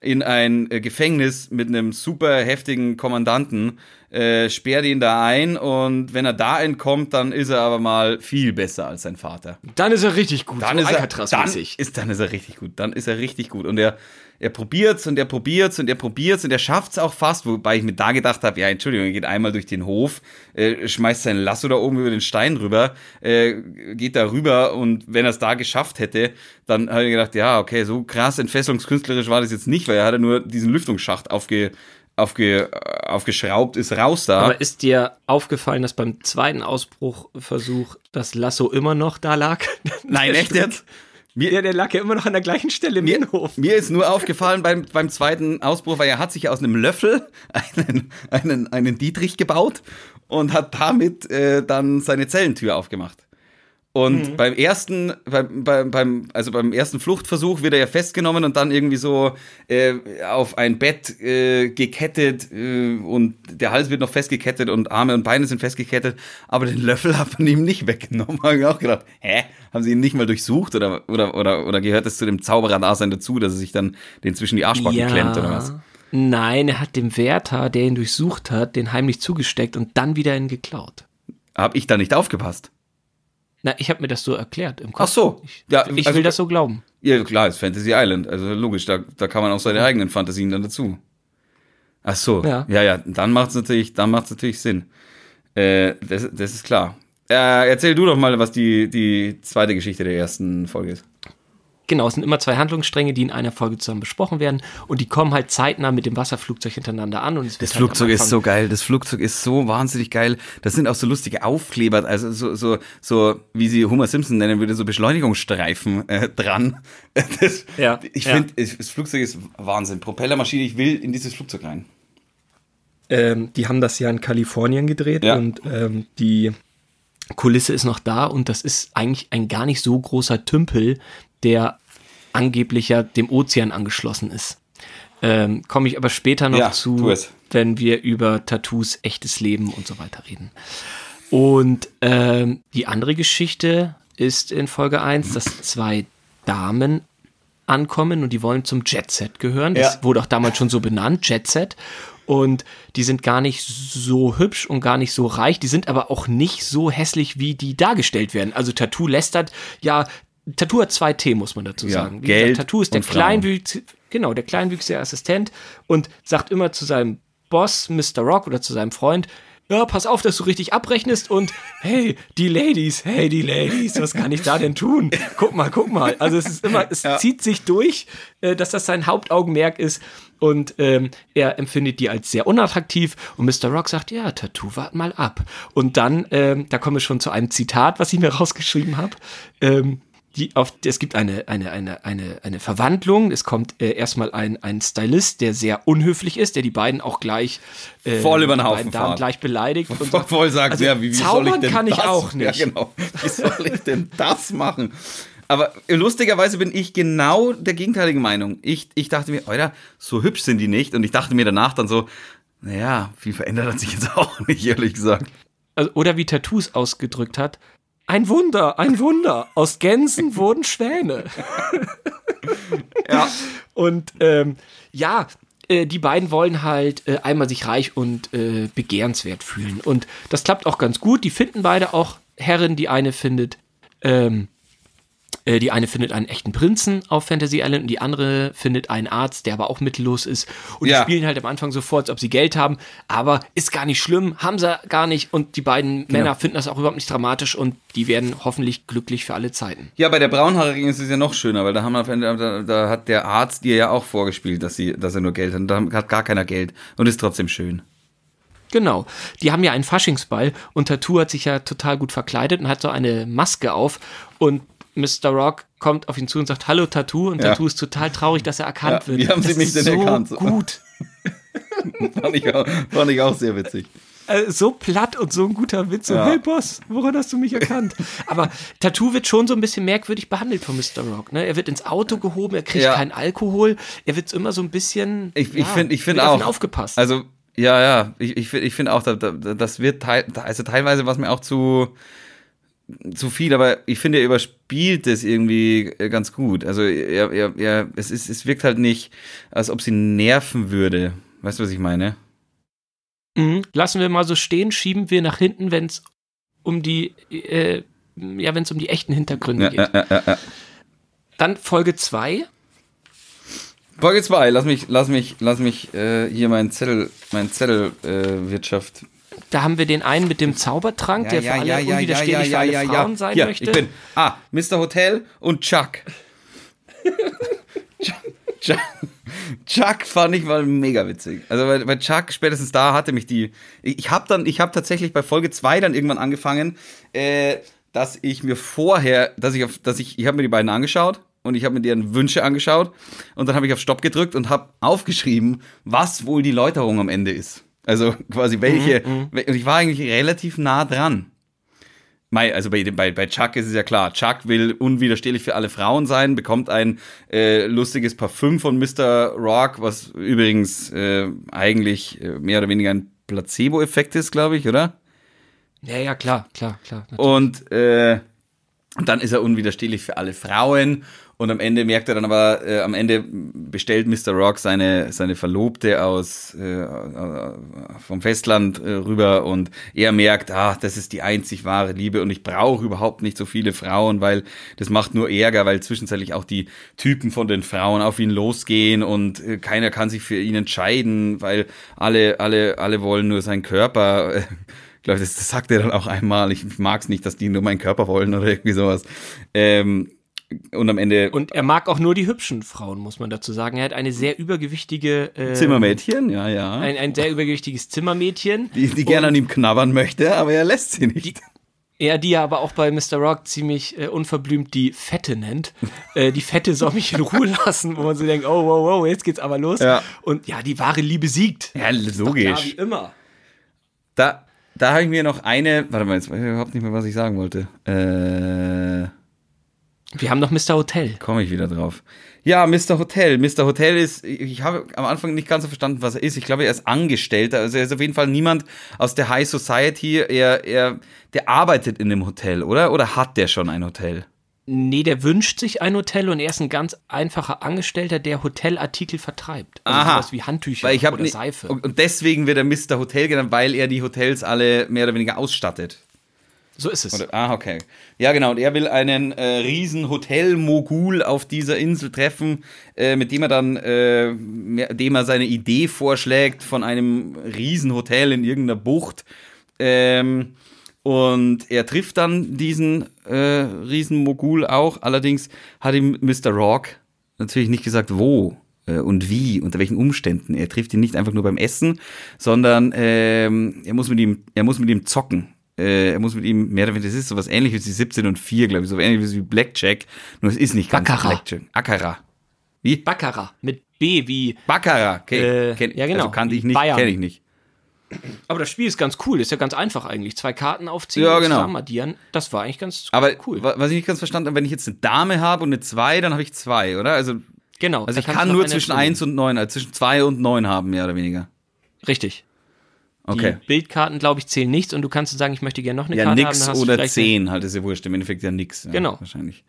[SPEAKER 1] in ein äh, Gefängnis mit einem super heftigen Kommandanten, äh, sperrt ihn da ein und wenn er da entkommt, dann ist er aber mal viel besser als sein Vater.
[SPEAKER 2] Dann ist er richtig gut.
[SPEAKER 1] Dann,
[SPEAKER 2] so
[SPEAKER 1] ist, er, dann, ist, dann ist er richtig gut. Dann ist er richtig gut. Und er, er probiert's und er probiert's und er probiert's und er schafft's auch fast, wobei ich mir da gedacht habe, ja, Entschuldigung, er geht einmal durch den Hof, äh, schmeißt sein Lasso da oben über den Stein rüber, äh, geht da rüber und wenn er es da geschafft hätte, dann habe ich gedacht, ja, okay, so krass entfesselungskünstlerisch war das jetzt nicht, weil er hatte nur diesen Lüftungsschacht aufge, aufge, aufgeschraubt, ist raus da.
[SPEAKER 2] Aber ist dir aufgefallen, dass beim zweiten Ausbruchversuch das Lasso immer noch da lag?
[SPEAKER 1] Nein, echt jetzt?
[SPEAKER 2] Mir, ja, der lag ja immer noch an der gleichen Stelle im
[SPEAKER 1] mir,
[SPEAKER 2] Innenhof.
[SPEAKER 1] Mir ist nur aufgefallen beim, beim zweiten Ausbruch, weil er hat sich aus einem Löffel einen, einen, einen Dietrich gebaut und hat damit äh, dann seine Zellentür aufgemacht. Und mhm. beim ersten, beim, beim, beim, also beim ersten Fluchtversuch wird er ja festgenommen und dann irgendwie so äh, auf ein Bett äh, gekettet äh, und der Hals wird noch festgekettet und Arme und Beine sind festgekettet, aber den Löffel hat man ihm nicht weggenommen. Habe ich auch gedacht, hä? Haben sie ihn nicht mal durchsucht oder, oder, oder, oder gehört es zu dem Zauberer-Dasein dazu, dass er sich dann den zwischen die Arschbacken ja. klemmt oder was?
[SPEAKER 2] Nein, er hat dem Wärter, der ihn durchsucht hat, den heimlich zugesteckt und dann wieder ihn geklaut.
[SPEAKER 1] Hab ich da nicht aufgepasst?
[SPEAKER 2] Na, ich habe mir das so erklärt im
[SPEAKER 1] Kopf. Ach so.
[SPEAKER 2] Ich, ja, ich also, will das so glauben.
[SPEAKER 1] Ja, klar, ist Fantasy Island. Also logisch, da, da kann man auch seine eigenen Fantasien dann dazu. Ach so. Ja, ja, ja dann macht es natürlich, dann macht's natürlich Sinn. Äh, das, das ist klar. Äh, erzähl du doch mal, was die, die zweite Geschichte der ersten Folge ist.
[SPEAKER 2] Genau, es sind immer zwei Handlungsstränge, die in einer Folge zusammen besprochen werden und die kommen halt zeitnah mit dem Wasserflugzeug hintereinander an. Und
[SPEAKER 1] das halt Flugzeug ist so geil, das Flugzeug ist so wahnsinnig geil. Das sind auch so lustige Aufkleber, also so, so, so wie sie Homer Simpson nennen würde, so Beschleunigungsstreifen äh, dran. Das, ja, ich ja. finde, das Flugzeug ist Wahnsinn. Propellermaschine, ich will in dieses Flugzeug rein.
[SPEAKER 2] Ähm, die haben das ja in Kalifornien gedreht ja. und ähm, die Kulisse ist noch da und das ist eigentlich ein gar nicht so großer Tümpel, der angeblich ja dem Ozean angeschlossen ist. Ähm, Komme ich aber später noch ja, zu, wenn wir über Tattoos, echtes Leben und so weiter reden. Und ähm, die andere Geschichte ist in Folge 1, dass zwei Damen ankommen und die wollen zum Jet Set gehören. Das ja. wurde auch damals schon so benannt, Jet Set. Und die sind gar nicht so hübsch und gar nicht so reich. Die sind aber auch nicht so hässlich, wie die dargestellt werden. Also Tattoo lästert ja Tattoo hat zwei Themen, muss man dazu sagen.
[SPEAKER 1] Ja, Geld
[SPEAKER 2] gesagt, Tattoo ist der kleinwüchsige, genau, der kleinwüchsige Assistent und sagt immer zu seinem Boss, Mr. Rock, oder zu seinem Freund, ja, pass auf, dass du richtig abrechnest und hey, die Ladies, hey, die Ladies, was kann ich da denn tun? Guck mal, guck mal. Also es ist immer, es ja. zieht sich durch, äh, dass das sein Hauptaugenmerk ist und ähm, er empfindet die als sehr unattraktiv und Mr. Rock sagt, ja, Tattoo, wart mal ab. Und dann, ähm, da komme ich schon zu einem Zitat, was ich mir rausgeschrieben habe. Ähm, die auf, es gibt eine, eine, eine, eine, eine Verwandlung. Es kommt äh, erstmal ein, ein Stylist, der sehr unhöflich ist, der die beiden auch gleich
[SPEAKER 1] äh, voll über den Haufen
[SPEAKER 2] Damen gleich beleidigt.
[SPEAKER 1] Und voll, voll sagt,
[SPEAKER 2] also,
[SPEAKER 1] ja, wie, wie
[SPEAKER 2] soll ich
[SPEAKER 1] denn
[SPEAKER 2] kann
[SPEAKER 1] das?
[SPEAKER 2] ich auch nicht.
[SPEAKER 1] Ja, genau. Wie soll ich denn das machen? Aber lustigerweise bin ich genau der gegenteiligen Meinung. Ich, ich dachte mir, Alter, so hübsch sind die nicht. Und ich dachte mir danach dann so, naja, viel verändert hat sich jetzt auch nicht, ehrlich gesagt.
[SPEAKER 2] Also, oder wie Tattoos ausgedrückt hat, ein Wunder, ein Wunder. Aus Gänsen wurden Schwäne. ja. Und ähm, ja, äh, die beiden wollen halt äh, einmal sich reich und äh, begehrenswert fühlen. Und das klappt auch ganz gut. Die finden beide auch Herren. Die eine findet ähm, äh, die eine findet einen echten Prinzen auf Fantasy Island und die andere findet einen Arzt, der aber auch mittellos ist. Und ja. die spielen halt am Anfang sofort, als ob sie Geld haben, aber ist gar nicht schlimm, haben sie gar nicht. Und die beiden genau. Männer finden das auch überhaupt nicht dramatisch und die werden hoffentlich glücklich für alle Zeiten.
[SPEAKER 1] Ja, bei der Braunhaarigen ist es ja noch schöner, weil da haben wir, da, da hat der Arzt dir ja auch vorgespielt, dass sie, dass er nur Geld hat. Und da hat gar keiner Geld und ist trotzdem schön.
[SPEAKER 2] Genau. Die haben ja einen Faschingsball und Tattoo hat sich ja total gut verkleidet und hat so eine Maske auf und Mr. Rock kommt auf ihn zu und sagt Hallo Tattoo und ja. Tattoo ist total traurig, dass er erkannt ja, wird.
[SPEAKER 1] Wie haben sie mich denn
[SPEAKER 2] so
[SPEAKER 1] erkannt?
[SPEAKER 2] Gut.
[SPEAKER 1] fand, ich auch, fand ich auch sehr witzig.
[SPEAKER 2] Äh, so platt und so ein guter Witz. So, ja. hey Boss, woran hast du mich erkannt? Aber Tattoo wird schon so ein bisschen merkwürdig behandelt von Mr. Rock. Ne? Er wird ins Auto gehoben, er kriegt ja. keinen Alkohol, er wird immer so ein bisschen.
[SPEAKER 1] Ich, ich finde ich find auch.
[SPEAKER 2] aufgepasst.
[SPEAKER 1] Also, ja, ja, ich, ich finde ich find auch, das wird teil, also teilweise was mir auch zu zu viel, aber ich finde, er überspielt das irgendwie äh, ganz gut. Also er, er, er, es, ist, es wirkt halt nicht, als ob sie nerven würde. Weißt du, was ich meine?
[SPEAKER 2] Mhm. Lassen wir mal so stehen, schieben wir nach hinten, wenn es um die, äh, ja, wenn es um die echten Hintergründe geht.
[SPEAKER 1] Ja, ja, ja.
[SPEAKER 2] Dann Folge 2.
[SPEAKER 1] Folge 2, lass mich, lass mich, lass mich äh, hier meinen Zettel, mein Zettelwirtschaft. Äh, Wirtschaft.
[SPEAKER 2] Da haben wir den einen mit dem Zaubertrank, der für alle unwiderstehlich für alle Frauen sein möchte.
[SPEAKER 1] Ich bin, ah, Mr. Hotel und Chuck. Chuck, Chuck fand ich mal mega witzig. Also bei, bei Chuck spätestens da hatte mich die. Ich habe dann, ich habe tatsächlich bei Folge 2 dann irgendwann angefangen, äh, dass ich mir vorher, dass ich auf, dass ich, ich habe mir die beiden angeschaut und ich habe mir deren Wünsche angeschaut und dann habe ich auf Stopp gedrückt und habe aufgeschrieben, was wohl die Läuterung am Ende ist. Also quasi welche. Und ich war eigentlich relativ nah dran. Also bei, bei, bei Chuck ist es ja klar, Chuck will unwiderstehlich für alle Frauen sein, bekommt ein äh, lustiges Parfüm von Mr. Rock, was übrigens äh, eigentlich äh, mehr oder weniger ein Placebo-Effekt ist, glaube ich, oder?
[SPEAKER 2] ja, ja, klar, klar, klar.
[SPEAKER 1] Und äh, dann ist er unwiderstehlich für alle Frauen. Und am Ende merkt er dann aber, äh, am Ende bestellt Mr. Rock seine, seine Verlobte aus äh, äh, vom Festland äh, rüber und er merkt, ah, das ist die einzig wahre Liebe und ich brauche überhaupt nicht so viele Frauen, weil das macht nur Ärger, weil zwischenzeitlich auch die Typen von den Frauen auf ihn losgehen und äh, keiner kann sich für ihn entscheiden, weil alle, alle, alle wollen nur seinen Körper. Ich glaube, das, das sagt er dann auch einmal. Ich mag es nicht, dass die nur meinen Körper wollen oder irgendwie sowas. Ähm, und am Ende
[SPEAKER 2] Und er mag auch nur die hübschen Frauen, muss man dazu sagen. Er hat eine sehr übergewichtige äh,
[SPEAKER 1] Zimmermädchen, ja, ja.
[SPEAKER 2] Ein, ein sehr übergewichtiges Zimmermädchen.
[SPEAKER 1] die, die gerne an ihm knabbern möchte, aber er lässt sie nicht.
[SPEAKER 2] Er, die er aber auch bei Mr. Rock ziemlich äh, unverblümt die Fette nennt. Äh, die Fette soll mich in Ruhe lassen, wo man so denkt, oh, wow, wow, jetzt geht's aber los.
[SPEAKER 1] Ja.
[SPEAKER 2] Und ja, die wahre Liebe siegt.
[SPEAKER 1] ja, logisch.
[SPEAKER 2] wie immer.
[SPEAKER 1] Da, da habe ich mir noch eine. Warte mal, jetzt weiß ich überhaupt nicht mehr, was ich sagen wollte. Äh,
[SPEAKER 2] Wir haben noch Mr. Hotel.
[SPEAKER 1] komme ich wieder drauf. Ja, Mr. Hotel. Mr. Hotel ist, ich habe am Anfang nicht ganz so verstanden, was er ist. Ich glaube, er ist Angestellter. Also er ist auf jeden Fall niemand aus der High Society. Er, er, der arbeitet in dem Hotel, oder? Oder hat der schon ein Hotel?
[SPEAKER 2] Nee, der wünscht sich ein Hotel und er ist ein ganz einfacher Angestellter, der Hotelartikel vertreibt. Also
[SPEAKER 1] Aha.
[SPEAKER 2] sowas wie Handtücher
[SPEAKER 1] Weil ich habe
[SPEAKER 2] oder Seife.
[SPEAKER 1] Und und deswegen wird er Mr. Hotel genannt, weil er die Hotels alle mehr oder weniger ausstattet.
[SPEAKER 2] So ist es.
[SPEAKER 1] Oder, ah, okay. Ja, genau. Und er will einen äh, riesen Hotel-Mogul auf dieser Insel treffen, äh, mit dem er dann, äh, dem er seine Idee vorschlägt von einem riesen Hotel in irgendeiner Bucht. Ähm, und er trifft dann diesen äh, riesen Mogul auch. Allerdings hat ihm Mr. Rock natürlich nicht gesagt, wo äh, und wie, unter welchen Umständen. Er trifft ihn nicht einfach nur beim Essen, sondern ähm, er muss mit ihm, er muss mit ihm zocken. Äh, er muss mit ihm mehr oder weniger, das ist sowas ähnliches wie 17 und 4, glaube ich, so ähnliches wie Blackjack, nur es ist nicht ganz
[SPEAKER 2] Baccarat.
[SPEAKER 1] Blackjack. Akara. Wie?
[SPEAKER 2] Baccarat mit B wie.
[SPEAKER 1] Baccarat. Okay.
[SPEAKER 2] Äh,
[SPEAKER 1] Kenn,
[SPEAKER 2] ja, genau.
[SPEAKER 1] Also kannte ich nicht, kenne ich nicht.
[SPEAKER 2] Aber das Spiel ist ganz cool, ist ja ganz einfach eigentlich. Zwei Karten aufziehen
[SPEAKER 1] Ja,
[SPEAKER 2] und
[SPEAKER 1] genau.
[SPEAKER 2] zusammen addieren. Das war eigentlich ganz
[SPEAKER 1] Aber
[SPEAKER 2] cool.
[SPEAKER 1] wa- was ich nicht ganz verstanden habe, wenn ich jetzt eine Dame habe und eine 2, dann habe ich zwei, oder? Also,
[SPEAKER 2] Genau.
[SPEAKER 1] also ich kann nur zwischen
[SPEAKER 2] dazu
[SPEAKER 1] 1 und 9, also zwischen 2 und 9 haben, mehr oder weniger.
[SPEAKER 2] Richtig.
[SPEAKER 1] Okay.
[SPEAKER 2] Die Bildkarten, glaube ich, zählen nichts und du kannst sagen, ich möchte gerne noch eine
[SPEAKER 1] Ja,
[SPEAKER 2] Karte
[SPEAKER 1] nix
[SPEAKER 2] haben. hast du
[SPEAKER 1] oder 10, halt ist ja wurscht. Im Endeffekt ja nix. Ja,
[SPEAKER 2] Genau.
[SPEAKER 1] Wahrscheinlich.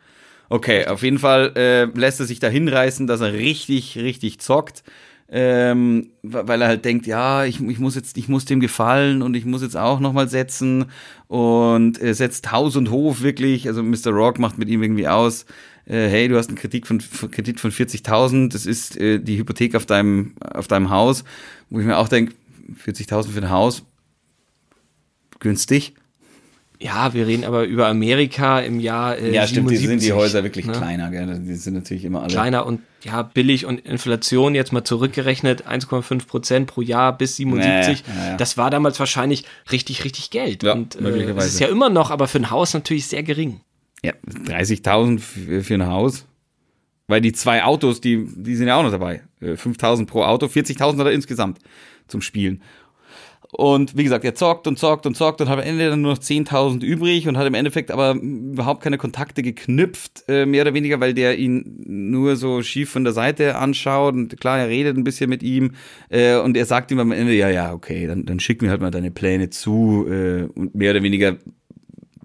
[SPEAKER 1] Okay, auf jeden Fall äh, lässt er sich da hinreißen, dass er richtig, richtig zockt. Ähm, weil er halt denkt, ja, ich, ich muss jetzt, ich muss dem gefallen und ich muss jetzt auch nochmal setzen und er setzt Haus und Hof wirklich, also Mr. Rock macht mit ihm irgendwie aus, äh, hey, du hast einen Kredit von, von- Kredit von 40.000, das ist äh, die Hypothek auf deinem, auf deinem Haus, wo ich mir auch denke, 40.000 für ein Haus, günstig.
[SPEAKER 2] Ja, wir reden aber über Amerika im Jahr. Äh,
[SPEAKER 1] Ja, stimmt, die sind die
[SPEAKER 2] 77,
[SPEAKER 1] Häuser wirklich
[SPEAKER 2] ne?
[SPEAKER 1] kleiner, gell? Die sind natürlich immer alle.
[SPEAKER 2] Kleiner und ja, billig und Inflation jetzt mal zurückgerechnet, 1,5 Prozent pro Jahr bis 77.
[SPEAKER 1] Nee, ja.
[SPEAKER 2] Das war damals wahrscheinlich richtig, richtig Geld.
[SPEAKER 1] Ja,
[SPEAKER 2] und äh,
[SPEAKER 1] möglicherweise.
[SPEAKER 2] das ist ja immer noch, aber für ein Haus natürlich sehr gering.
[SPEAKER 1] Ja, 30.000 für, für ein Haus. Weil die zwei Autos, die, die sind ja auch noch dabei. Äh, 5.000 pro Auto, 40.000 hat er insgesamt zum Spielen. Und wie gesagt, er zockt und zockt und zockt und hat am Ende dann nur noch 10.000 übrig und hat im Endeffekt aber überhaupt keine Kontakte geknüpft, äh, mehr oder weniger, weil der ihn nur so schief von der Seite anschaut und klar, er redet ein bisschen mit ihm äh, und er sagt ihm am Ende, ja, ja, okay, dann, dann schick mir halt mal deine Pläne zu äh, und mehr oder weniger,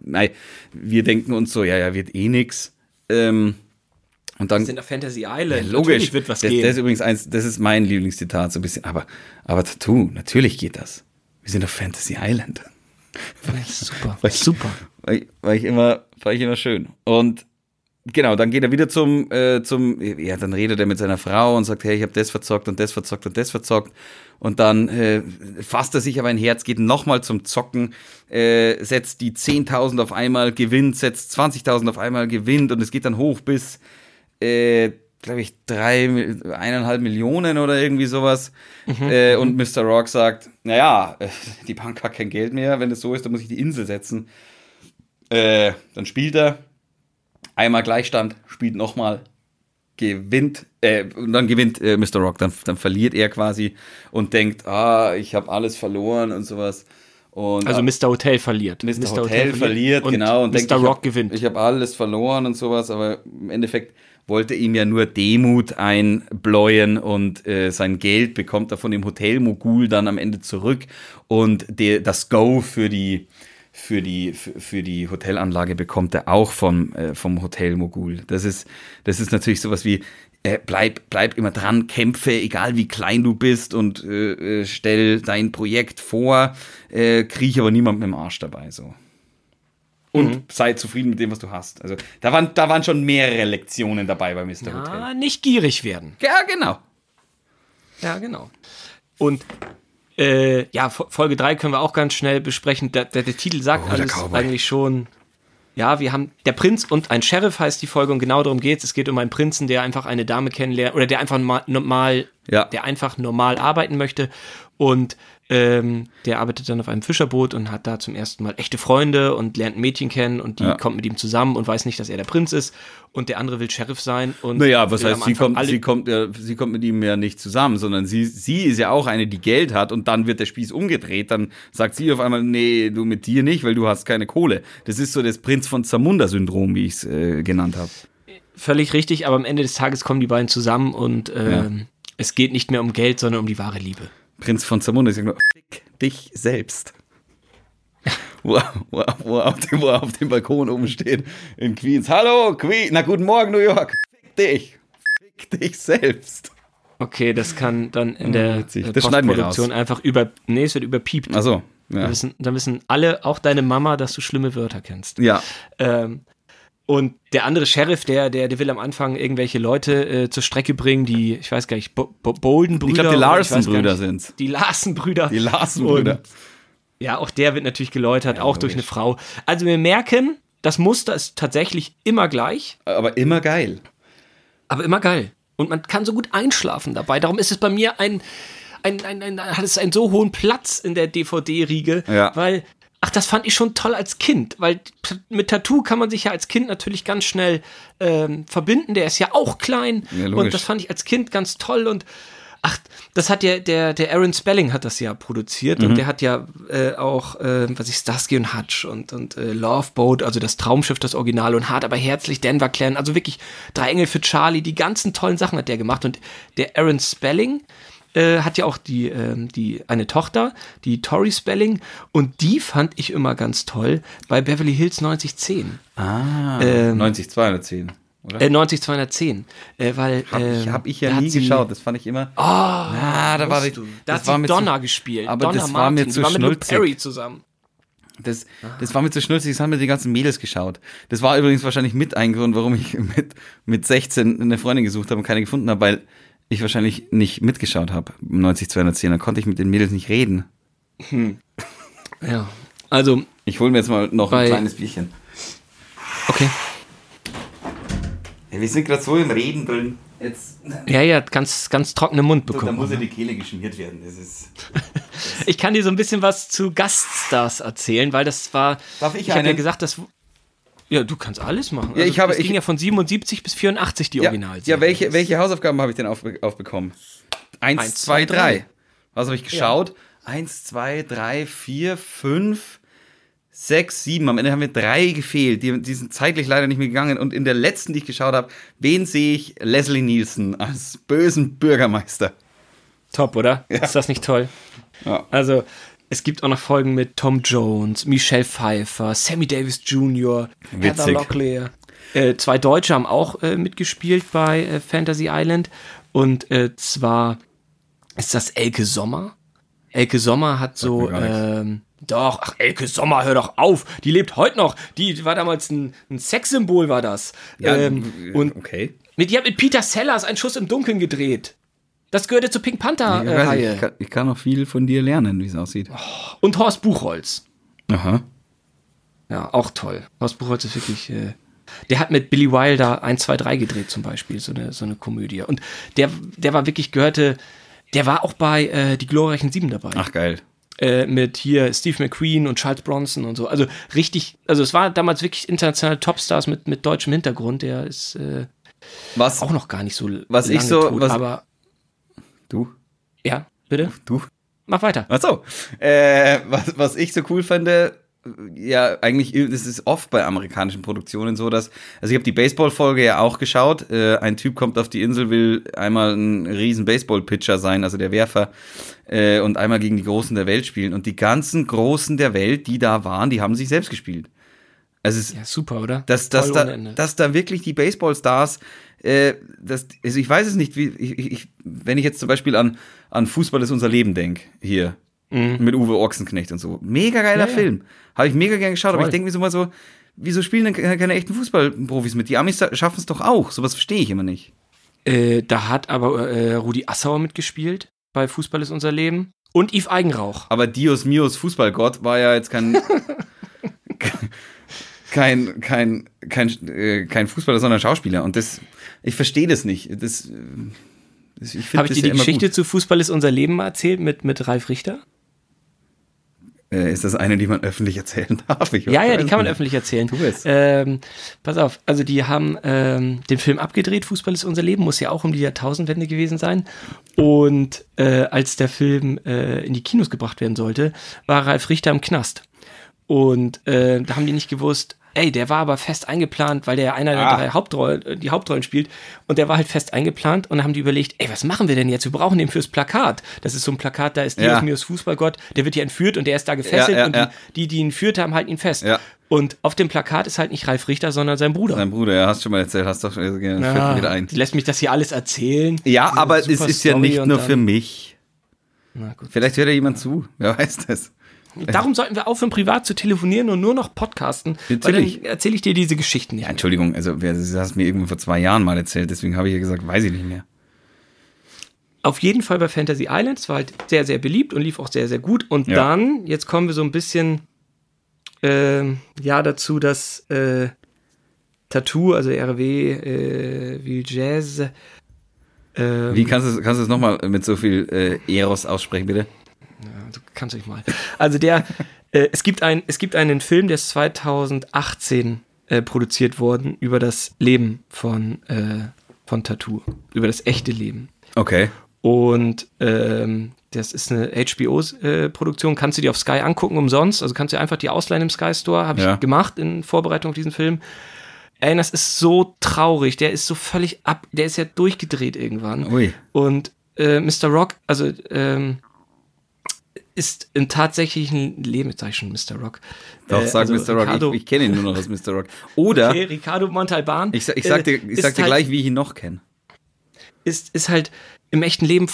[SPEAKER 1] nein, wir denken uns so, ja, ja, wird eh nix. Ähm, und dann
[SPEAKER 2] Wir sind auf Fantasy Island.
[SPEAKER 1] ja, logisch.
[SPEAKER 2] Natürlich wird was
[SPEAKER 1] das,
[SPEAKER 2] gehen.
[SPEAKER 1] Das ist übrigens eins, das ist mein Lieblingszitat, so ein bisschen. Aber, aber Tattoo, natürlich geht das. wir sind auf Fantasy Island.
[SPEAKER 2] Super,
[SPEAKER 1] Weil ich-
[SPEAKER 2] super.
[SPEAKER 1] War ich, war ich immer, war ich immer schön. Und genau, dann geht er wieder zum, äh, zum, ja, dann redet er mit seiner Frau und sagt, hey, ich habe das verzockt und das verzockt und das verzockt. Und dann äh, fasst er sich aber ein Herz, geht nochmal zum Zocken, äh, setzt die 10.000 auf einmal, gewinnt, setzt 20.000 auf einmal, gewinnt und es geht dann hoch bis, äh, glaube ich, drei, eineinhalb Millionen oder irgendwie sowas. Äh, und Mr. Rock sagt, naja, äh, die Bank hat kein Geld mehr, wenn es so ist, dann muss ich die Insel setzen. Äh, dann spielt er, einmal Gleichstand, spielt nochmal, gewinnt, äh, und dann gewinnt äh, Mr. Rock, dann, dann verliert er quasi und denkt, ah, ich habe alles verloren und sowas. Und,
[SPEAKER 2] Also Mr. Hotel verliert.
[SPEAKER 1] Mr. Hotel, verliert,
[SPEAKER 2] und
[SPEAKER 1] genau. Und
[SPEAKER 2] Mr.
[SPEAKER 1] denkt, ich
[SPEAKER 2] Rock
[SPEAKER 1] hab,
[SPEAKER 2] gewinnt.
[SPEAKER 1] Ich habe alles verloren und sowas, aber im Endeffekt wollte ihm ja nur Demut einbläuen und äh, sein Geld bekommt er von dem Hotelmogul dann am Ende zurück und der, das Go für die für die für, die Hotelanlage bekommt er auch vom äh, vom Hotelmogul. Das ist das ist natürlich sowas wie äh, bleib bleib immer dran, kämpfe, egal wie klein du bist und äh, äh, stell dein Projekt vor, äh, kriech aber niemand mit dem Arsch dabei so und sei zufrieden mit dem, was du hast. Also da waren, da waren schon mehrere Lektionen dabei bei Mr. Hotel.
[SPEAKER 2] Ah, nicht gierig werden.
[SPEAKER 1] Ja, genau.
[SPEAKER 2] Ja, genau. Und äh, ja, Fo- Folge 3 können wir auch ganz schnell besprechen. Der, der, der Titel sagt
[SPEAKER 1] Oh,
[SPEAKER 2] alles eigentlich schon. Ja, wir haben der Prinz und ein Sheriff heißt die Folge und genau darum geht's. Es geht um einen Prinzen, der einfach eine Dame kennenlernt oder der einfach ma- normal,
[SPEAKER 1] Ja.
[SPEAKER 2] der einfach normal arbeiten möchte und ähm, der arbeitet dann auf einem Fischerboot und hat da zum ersten Mal echte Freunde und lernt ein Mädchen kennen und die
[SPEAKER 1] Ja.
[SPEAKER 2] kommt mit ihm zusammen und weiß nicht, dass er der Prinz ist und der andere will Sheriff sein und
[SPEAKER 1] Naja, was heißt, sie kommt, sie, kommt, ja, sie kommt mit ihm ja nicht zusammen, sondern sie, sie ist ja auch eine, die Geld hat und dann wird der Spieß umgedreht. Dann sagt sie auf einmal, nee, du mit dir nicht, weil du hast keine Kohle. Das ist so das Prinz von Zamunda-Syndrom, wie ich es äh, genannt habe.
[SPEAKER 2] Völlig richtig, aber am Ende des Tages kommen die beiden zusammen und ähm, es geht nicht mehr um Geld, sondern um die wahre Liebe.
[SPEAKER 1] Prinz von Zamunda, ich sag nur, fick dich selbst. Wo, er- wo, wo, auf dem, wo auf dem Balkon oben steht in Queens. Hallo, Queen, na guten Morgen, New York. Fick dich. Fick dich selbst.
[SPEAKER 2] Okay, das kann dann in der
[SPEAKER 1] witzig.
[SPEAKER 2] äh,
[SPEAKER 1] Das
[SPEAKER 2] Postproduktion einfach über. Nee, es wird überpiept.
[SPEAKER 1] Achso, ja.
[SPEAKER 2] wissen, dann wissen alle, auch deine Mama, dass du schlimme Wörter kennst.
[SPEAKER 1] Ja,
[SPEAKER 2] Ähm, und der andere Sheriff, der, der, der will am Anfang irgendwelche Leute äh, zur Strecke bringen, die, ich weiß gar nicht, Bo Bo Bolden-Brüder.
[SPEAKER 1] ich glaube, die
[SPEAKER 2] nicht.
[SPEAKER 1] sind's.
[SPEAKER 2] Die Larsen-Brüder.
[SPEAKER 1] Die Larson-Brüder.
[SPEAKER 2] Und Ja, auch der wird natürlich geläutert, auch durch eine Frau. Also wir merken, das Muster ist tatsächlich immer gleich.
[SPEAKER 1] Aber immer geil.
[SPEAKER 2] aber immer geil. Und man kann so gut einschlafen dabei. Darum ist es bei mir ein, ein, ein, ein hat es einen so hohen Platz in der DVD-Riege,
[SPEAKER 1] Ja.
[SPEAKER 2] weil, ach, das fand ich schon toll als Kind, weil mit Tattoo kann man sich ja als Kind natürlich ganz schnell ähm, verbinden. Der ist ja auch klein
[SPEAKER 1] Ja,
[SPEAKER 2] und das fand ich als Kind ganz toll und Ach, das hat ja der, der Aaron Spelling hat das ja produziert
[SPEAKER 1] Mhm.
[SPEAKER 2] und der hat ja äh, auch, äh, was ich, Starsky und Hutch und, und äh, Love Boat, also das Traumschiff, das Original und hart aber herzlich Denver Clan, also wirklich drei Engel für Charlie, die ganzen tollen Sachen hat der gemacht und der Aaron Spelling äh, hat ja auch die, ähm, die eine Tochter, die Tori Spelling und die fand ich immer ganz toll bei Beverly Hills 9010.
[SPEAKER 1] Ah,
[SPEAKER 2] Ähm,
[SPEAKER 1] 90, 210. Oder?
[SPEAKER 2] Äh, 90210, äh, weil
[SPEAKER 1] Hab ich,
[SPEAKER 2] ähm,
[SPEAKER 1] hab ich ja nie
[SPEAKER 2] sie-
[SPEAKER 1] geschaut, das fand ich immer. Oh, na, da war ich.
[SPEAKER 2] Da
[SPEAKER 1] das
[SPEAKER 2] hat
[SPEAKER 1] war
[SPEAKER 2] sie Donna
[SPEAKER 1] zu,
[SPEAKER 2] gespielt.
[SPEAKER 1] aber
[SPEAKER 2] Donna
[SPEAKER 1] das war mir
[SPEAKER 2] Martin.
[SPEAKER 1] zu
[SPEAKER 2] war mit Luke. Perry zusammen.
[SPEAKER 1] Das, das war mir zu schnulzig, das haben mir die ganzen Mädels geschaut. Das war übrigens wahrscheinlich mit ein Grund, warum ich mit, mit 16 eine Freundin gesucht habe und keine gefunden habe, weil ich wahrscheinlich nicht mitgeschaut habe. 90, 210, da konnte ich mit den Mädels nicht reden.
[SPEAKER 2] Ja. Also,
[SPEAKER 1] Ich hole mir jetzt mal noch ein kleines Bierchen.
[SPEAKER 2] okay.
[SPEAKER 1] Ja, wir sind gerade so im Reden drin. Jetzt,
[SPEAKER 2] Ja, ja, ganz, ganz trockenen Mund
[SPEAKER 1] da
[SPEAKER 2] bekommen.
[SPEAKER 1] muss ja die Kehle geschmiert werden. Das ist.
[SPEAKER 2] Ich kann dir so ein bisschen was zu Gaststars erzählen, weil das war.
[SPEAKER 1] Darf ich
[SPEAKER 2] Ich habe ja gesagt, das. Ja, du kannst alles machen.
[SPEAKER 1] Ja, ich habe-
[SPEAKER 2] Es ging
[SPEAKER 1] ich-
[SPEAKER 2] ja von 77 bis 84 die
[SPEAKER 1] Ja,
[SPEAKER 2] Original.
[SPEAKER 1] ja welche, welche Hausaufgaben habe ich denn auf, aufbekommen? Eins,
[SPEAKER 2] Eins,
[SPEAKER 1] zwei,
[SPEAKER 2] zwei,
[SPEAKER 1] drei. Was habe ich geschaut? Eins, zwei, drei, vier, fünf, sechs, sieben. Am Ende haben mir drei gefehlt. Die, die sind zeitlich leider nicht mehr gegangen. Und in der letzten, die ich geschaut habe, wen sehe ich? Leslie Nielsen als bösen Bürgermeister.
[SPEAKER 2] Top, oder? Ist das nicht toll?
[SPEAKER 1] Ja.
[SPEAKER 2] Also, es gibt auch noch Folgen mit Tom Jones, Michelle Pfeiffer, Sammy Davis Jr., Heather
[SPEAKER 1] Witzig.
[SPEAKER 2] Locklear. Äh, zwei Deutsche haben auch äh, mitgespielt bei äh, Fantasy Island. Und äh, zwar ist das Elke Sommer. Elke Sommer hat so, ähm, doch, ach, Elke Sommer, hör doch auf, die lebt heute noch. Die war damals ein, ein Sexsymbol, war das.
[SPEAKER 1] Ja,
[SPEAKER 2] ähm, und
[SPEAKER 1] okay.
[SPEAKER 2] mit, die hat mit Peter Sellers einen Schuss im Dunkeln gedreht. Das gehörte zur Pink Panther-Reihe.
[SPEAKER 1] nicht, ich, kann, ich kann noch viel von dir lernen, wie es aussieht.
[SPEAKER 2] und Horst Buchholz.
[SPEAKER 1] Aha.
[SPEAKER 2] Ja, auch toll. Horst Buchholz ist wirklich. Äh, der hat mit Billy Wilder 1, 2, 3 gedreht, zum Beispiel, so eine, so eine Komödie. Und der, der war wirklich, gehörte. Der war auch bei äh, Die glorreichen Sieben dabei.
[SPEAKER 1] Ach, geil.
[SPEAKER 2] Äh, mit hier Steve McQueen und Charles Bronson und so. Also richtig, also es war damals wirklich internationale Topstars mit, mit deutschem Hintergrund. Der ist äh,
[SPEAKER 1] Was?
[SPEAKER 2] auch noch gar nicht so
[SPEAKER 1] Was ich so-
[SPEAKER 2] tot,
[SPEAKER 1] was-
[SPEAKER 2] aber
[SPEAKER 1] Du?
[SPEAKER 2] ja, bitte?
[SPEAKER 1] Du?
[SPEAKER 2] Mach weiter.
[SPEAKER 1] Ach so. Äh, was, was ich so cool fand, ja, eigentlich, das ist oft bei amerikanischen Produktionen so, dass, also ich habe die Baseball-Folge ja auch geschaut. Äh, ein Typ kommt auf die Insel, will einmal ein riesen Baseball-Pitcher sein, also der Werfer, äh, und einmal gegen die Großen der Welt spielen. Und die ganzen Großen der Welt, die da waren, die haben sich selbst gespielt. Also es,
[SPEAKER 2] Ja, super, oder?
[SPEAKER 1] dass, dass, da, dass da wirklich die Baseballstars, äh, das, also ich weiß es nicht, wie, ich, ich, wenn ich jetzt zum Beispiel an, an Fußball ist unser Leben denke, hier, mit Uwe Ochsenknecht und so. Mega geiler
[SPEAKER 2] Mhm. Ja, ja.
[SPEAKER 1] Film. Habe ich mega gern geschaut, aber
[SPEAKER 2] Voll.
[SPEAKER 1] ich denke mir so mal so, wieso spielen denn keine, keine echten Fußballprofis mit? Die Amis schaffen es doch auch. Sowas verstehe ich immer nicht.
[SPEAKER 2] Äh, da hat aber äh, Rudi Assauer mitgespielt bei Fußball ist unser Leben. Und Yves Eigenrauch.
[SPEAKER 1] Aber Dios Mios Fußballgott war ja jetzt kein. kein, kein, kein, äh, kein Fußballer, sondern Schauspieler. Und das, ich verstehe das nicht. Das, äh, das, ich
[SPEAKER 2] Habe ich dir die Geschichte
[SPEAKER 1] gut.
[SPEAKER 2] zu Fußball ist unser Leben mal erzählt mit, mit Ralf Richter?
[SPEAKER 1] Äh, ist das eine, die man öffentlich erzählen darf? Ich
[SPEAKER 2] Ja, ja, die kann man
[SPEAKER 1] nicht.
[SPEAKER 2] öffentlich erzählen.
[SPEAKER 1] Tu es.
[SPEAKER 2] Ähm, pass auf, also die haben ähm, den Film abgedreht, Fußball ist unser Leben, muss ja auch um die Jahrtausendwende gewesen sein. Und äh, als der Film äh, in die Kinos gebracht werden sollte, war Ralf Richter im Knast. Und äh, da haben die nicht gewusst, ey, der war aber fest eingeplant, weil der ja einer der
[SPEAKER 1] Ah.
[SPEAKER 2] drei Hauptrollen, äh, die Hauptrollen spielt. Und der war halt fest eingeplant und dann haben die überlegt, ey, was machen wir denn jetzt? Wir brauchen den fürs Plakat. Das ist so ein Plakat, da ist
[SPEAKER 1] Ja.
[SPEAKER 2] Dios Mios Fußballgott, der wird hier entführt und der ist da gefesselt
[SPEAKER 1] Ja, ja,
[SPEAKER 2] und
[SPEAKER 1] ja.
[SPEAKER 2] Die, die, die ihn führt haben, halten ihn fest.
[SPEAKER 1] Ja.
[SPEAKER 2] Und auf dem Plakat ist halt nicht Ralf Richter, sondern sein Bruder.
[SPEAKER 1] Dein Bruder, ja, hast schon mal erzählt, hast doch äh, fällt
[SPEAKER 2] Ja,
[SPEAKER 1] mir wieder ein.
[SPEAKER 2] Die lässt mich das hier alles erzählen.
[SPEAKER 1] Ja, aber es ist ja nicht nur für mich.
[SPEAKER 2] Na gut.
[SPEAKER 1] Vielleicht hört ja jemand zu. Wer weiß das?
[SPEAKER 2] Darum sollten wir aufhören, privat zu telefonieren und nur noch podcasten.
[SPEAKER 1] Natürlich.
[SPEAKER 2] Erzähle ich dir diese Geschichten nicht.
[SPEAKER 1] Ja. Entschuldigung, also das hast du mir irgendwo vor zwei Jahren mal erzählt, deswegen habe ich ja gesagt, weiß ich nicht mehr.
[SPEAKER 2] Auf jeden Fall bei Fantasy Island. Es war halt sehr, sehr beliebt und lief auch sehr, sehr gut. Und
[SPEAKER 1] Ja.
[SPEAKER 2] dann, jetzt kommen wir so ein bisschen ähm, ja dazu, dass äh, Tattoo, also RW, äh, wie Jazz. Ähm,
[SPEAKER 1] Wie kannst du kannst du es nochmal mit so viel äh, Eros aussprechen, bitte?
[SPEAKER 2] Du kannst dich mal. Also der, äh, es gibt ein, es gibt einen Film, der ist 2018 äh, produziert worden über das Leben von äh, von Tattoo, über das echte Leben.
[SPEAKER 1] Okay.
[SPEAKER 2] Und ähm, das ist eine HBO-Produktion, kannst du dir auf Sky angucken umsonst. Also kannst du dir einfach die ausleihen im Sky Store, habe
[SPEAKER 1] Ja.
[SPEAKER 2] ich gemacht in Vorbereitung auf diesen Film. Ey, das ist so traurig. Der ist so völlig ab, der ist ja durchgedreht irgendwann.
[SPEAKER 1] Ui.
[SPEAKER 2] Und äh, Mr. Rock, also ähm, ist im tatsächlichen Leben, jetzt sag ich schon Mr. Rock.
[SPEAKER 1] Doch,
[SPEAKER 2] Äh,
[SPEAKER 1] sag
[SPEAKER 2] also
[SPEAKER 1] Mr. Rock.
[SPEAKER 2] Ricardo,
[SPEAKER 1] ich ich kenne ihn nur noch als Mr. Rock. Oder
[SPEAKER 2] okay, Ricardo Montalban.
[SPEAKER 1] ich, ich sag dir,
[SPEAKER 2] äh,
[SPEAKER 1] ich
[SPEAKER 2] ist
[SPEAKER 1] sag dir
[SPEAKER 2] halt-
[SPEAKER 1] gleich, wie ich ihn noch kenne.
[SPEAKER 2] ist, ist halt im echten Leben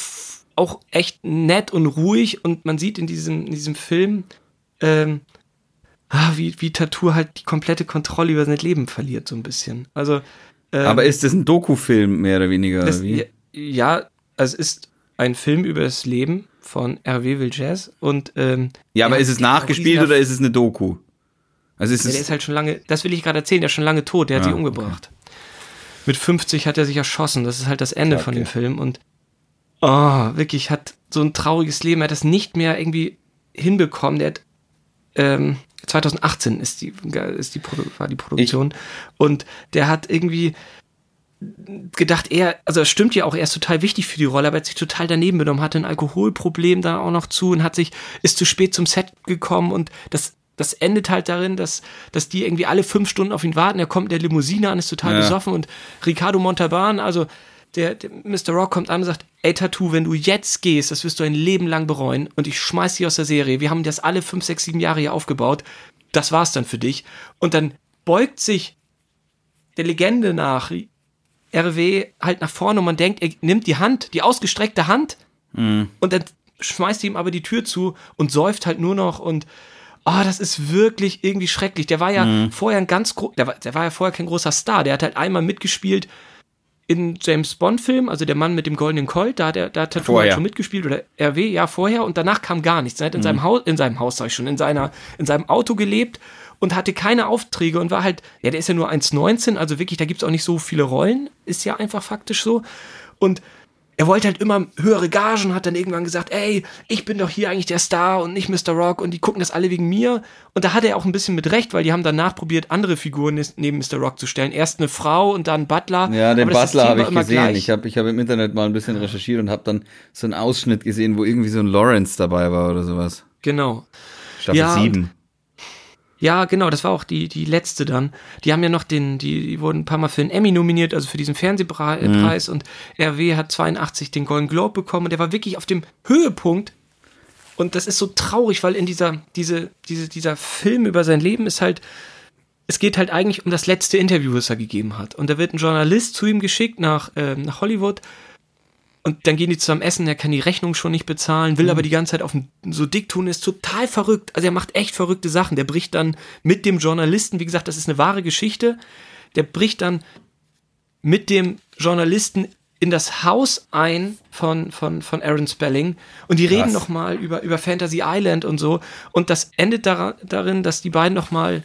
[SPEAKER 2] auch echt nett und ruhig und man sieht in diesem, in diesem Film, ähm, ah, wie, wie Tattoo halt die komplette Kontrolle über sein Leben verliert, so ein bisschen. Also, ähm,
[SPEAKER 1] Aber ist das ein Doku-Film mehr oder weniger?
[SPEAKER 2] das, ja, ja, es ist ein Film über das Leben von R.W. Will Jazz und ähm,
[SPEAKER 1] Ja, aber
[SPEAKER 2] ja,
[SPEAKER 1] ist es
[SPEAKER 2] der
[SPEAKER 1] nachgespielt oder ist es eine Doku? Also ist
[SPEAKER 2] Ja, der
[SPEAKER 1] es
[SPEAKER 2] ist halt schon lange, das will ich gerade erzählen, der ist schon lange tot, der hat
[SPEAKER 1] Ah,
[SPEAKER 2] sich umgebracht. Mit 50 hat er sich erschossen, das ist halt das Ende von
[SPEAKER 1] Kacke.
[SPEAKER 2] dem Film und oh, wirklich hat so ein trauriges Leben, er hat das nicht mehr irgendwie hinbekommen, der hat ähm, 2018 ist die, ist die war die Produktion und der hat irgendwie gedacht, er, also es stimmt ja auch, er ist total wichtig für die Rolle, aber er hat sich total daneben benommen, hatte ein Alkoholproblem da auch noch zu und hat sich, ist zu spät zum Set gekommen und das, das endet halt darin, dass, dass die irgendwie alle fünf Stunden auf ihn warten, er kommt in der Limousine an, ist total
[SPEAKER 1] Ja.
[SPEAKER 2] besoffen und Ricardo Montalban, also der, der Mr. Rock kommt an und sagt, ey Tattoo, wenn du jetzt gehst, das wirst du ein Leben lang bereuen und ich schmeiß dich aus der Serie. Wir haben das alle fünf, sechs, sieben Jahre hier aufgebaut. Das war's dann für dich. Und dann beugt sich der Legende nach RW halt nach vorne und man denkt, er nimmt die Hand, die ausgestreckte Hand und dann schmeißt ihm aber die Tür zu und säuft halt nur noch und oh, das ist wirklich irgendwie schrecklich. Der war ja mhm. vorher ein ganz der war, der war ja vorher kein großer Star. Der hat halt einmal mitgespielt in James Bond Film, also der Mann mit dem goldenen Colt, da hat er, da hat Tattoo halt schon mitgespielt oder RW, ja vorher und danach kam gar nichts. Er hat in mhm. seinem Haus, in seinem Haus sag ich schon, in seiner, in seinem Auto gelebt und hatte keine Aufträge und war halt, ja, der ist ja nur 1,19, also wirklich, da gibt es auch nicht so viele Rollen, ist ja einfach faktisch so. Und er wollte halt immer höhere Gagen, hat dann irgendwann gesagt, ey, ich bin doch hier eigentlich der Star und nicht Mr. Rock und die gucken das alle wegen mir. Und da hat er auch ein bisschen mit Recht, weil die haben danach probiert, andere Figuren neben Mr. Rock zu stellen. Erst eine Frau und dann Butler.
[SPEAKER 1] Ja, den Butler habe ich gesehen. Gleich. Ich habe ich hab im Internet mal ein bisschen recherchiert und habe dann so einen Ausschnitt gesehen, wo irgendwie so ein Lawrence dabei war oder sowas.
[SPEAKER 2] Genau.
[SPEAKER 1] Staffel ja, 7.
[SPEAKER 2] Ja, genau, das war auch die, die letzte dann. Die haben ja noch den, die, die wurden ein paar Mal für den Emmy nominiert, also für diesen Fernsehpreis mhm. und RW hat 82 den Golden Globe bekommen und der war wirklich auf dem Höhepunkt. Und das ist so traurig, weil in dieser, diese, diese, dieser Film über sein Leben ist halt, es geht halt eigentlich um das letzte Interview, das er gegeben hat. Und da wird ein Journalist zu ihm geschickt nach, äh, nach Hollywood und dann gehen die zusammen essen, er kann die Rechnung schon nicht bezahlen, will mhm. aber die ganze Zeit auf so dick tun, ist total verrückt. Also er macht echt verrückte Sachen. Der bricht dann mit dem Journalisten, wie gesagt, das ist eine wahre Geschichte, der bricht dann mit dem Journalisten in das Haus ein von, von, von Aaron Spelling und die Krass. reden nochmal über, über Fantasy Island und so. Und das endet daran, darin, dass die beiden nochmal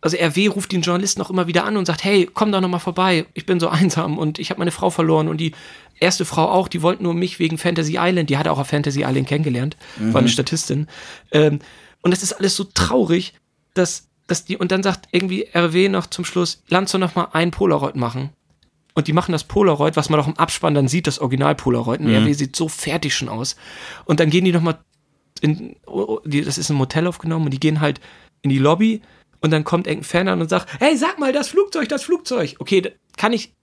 [SPEAKER 2] also RW ruft den Journalisten auch immer wieder an und sagt, hey, komm doch noch mal vorbei, ich bin so einsam und ich habe meine Frau verloren und die erste Frau auch, die wollte nur mich wegen Fantasy Island, die hat auch auf Fantasy Island kennengelernt, mhm. war eine Statistin. Ähm, und das ist alles so traurig, dass, dass die, und dann sagt irgendwie RW noch zum Schluss, lass doch noch mal ein Polaroid machen. Und die machen das Polaroid, was man auch im Abspann dann sieht, das Original Polaroid. Und mhm. RW sieht so fertig schon aus. Und dann gehen die noch mal in, oh, oh, das ist ein Motel aufgenommen und die gehen halt in die Lobby und dann kommt irgendein Fan an und sagt, hey, sag mal, das Flugzeug, das Flugzeug. Okay, kann ich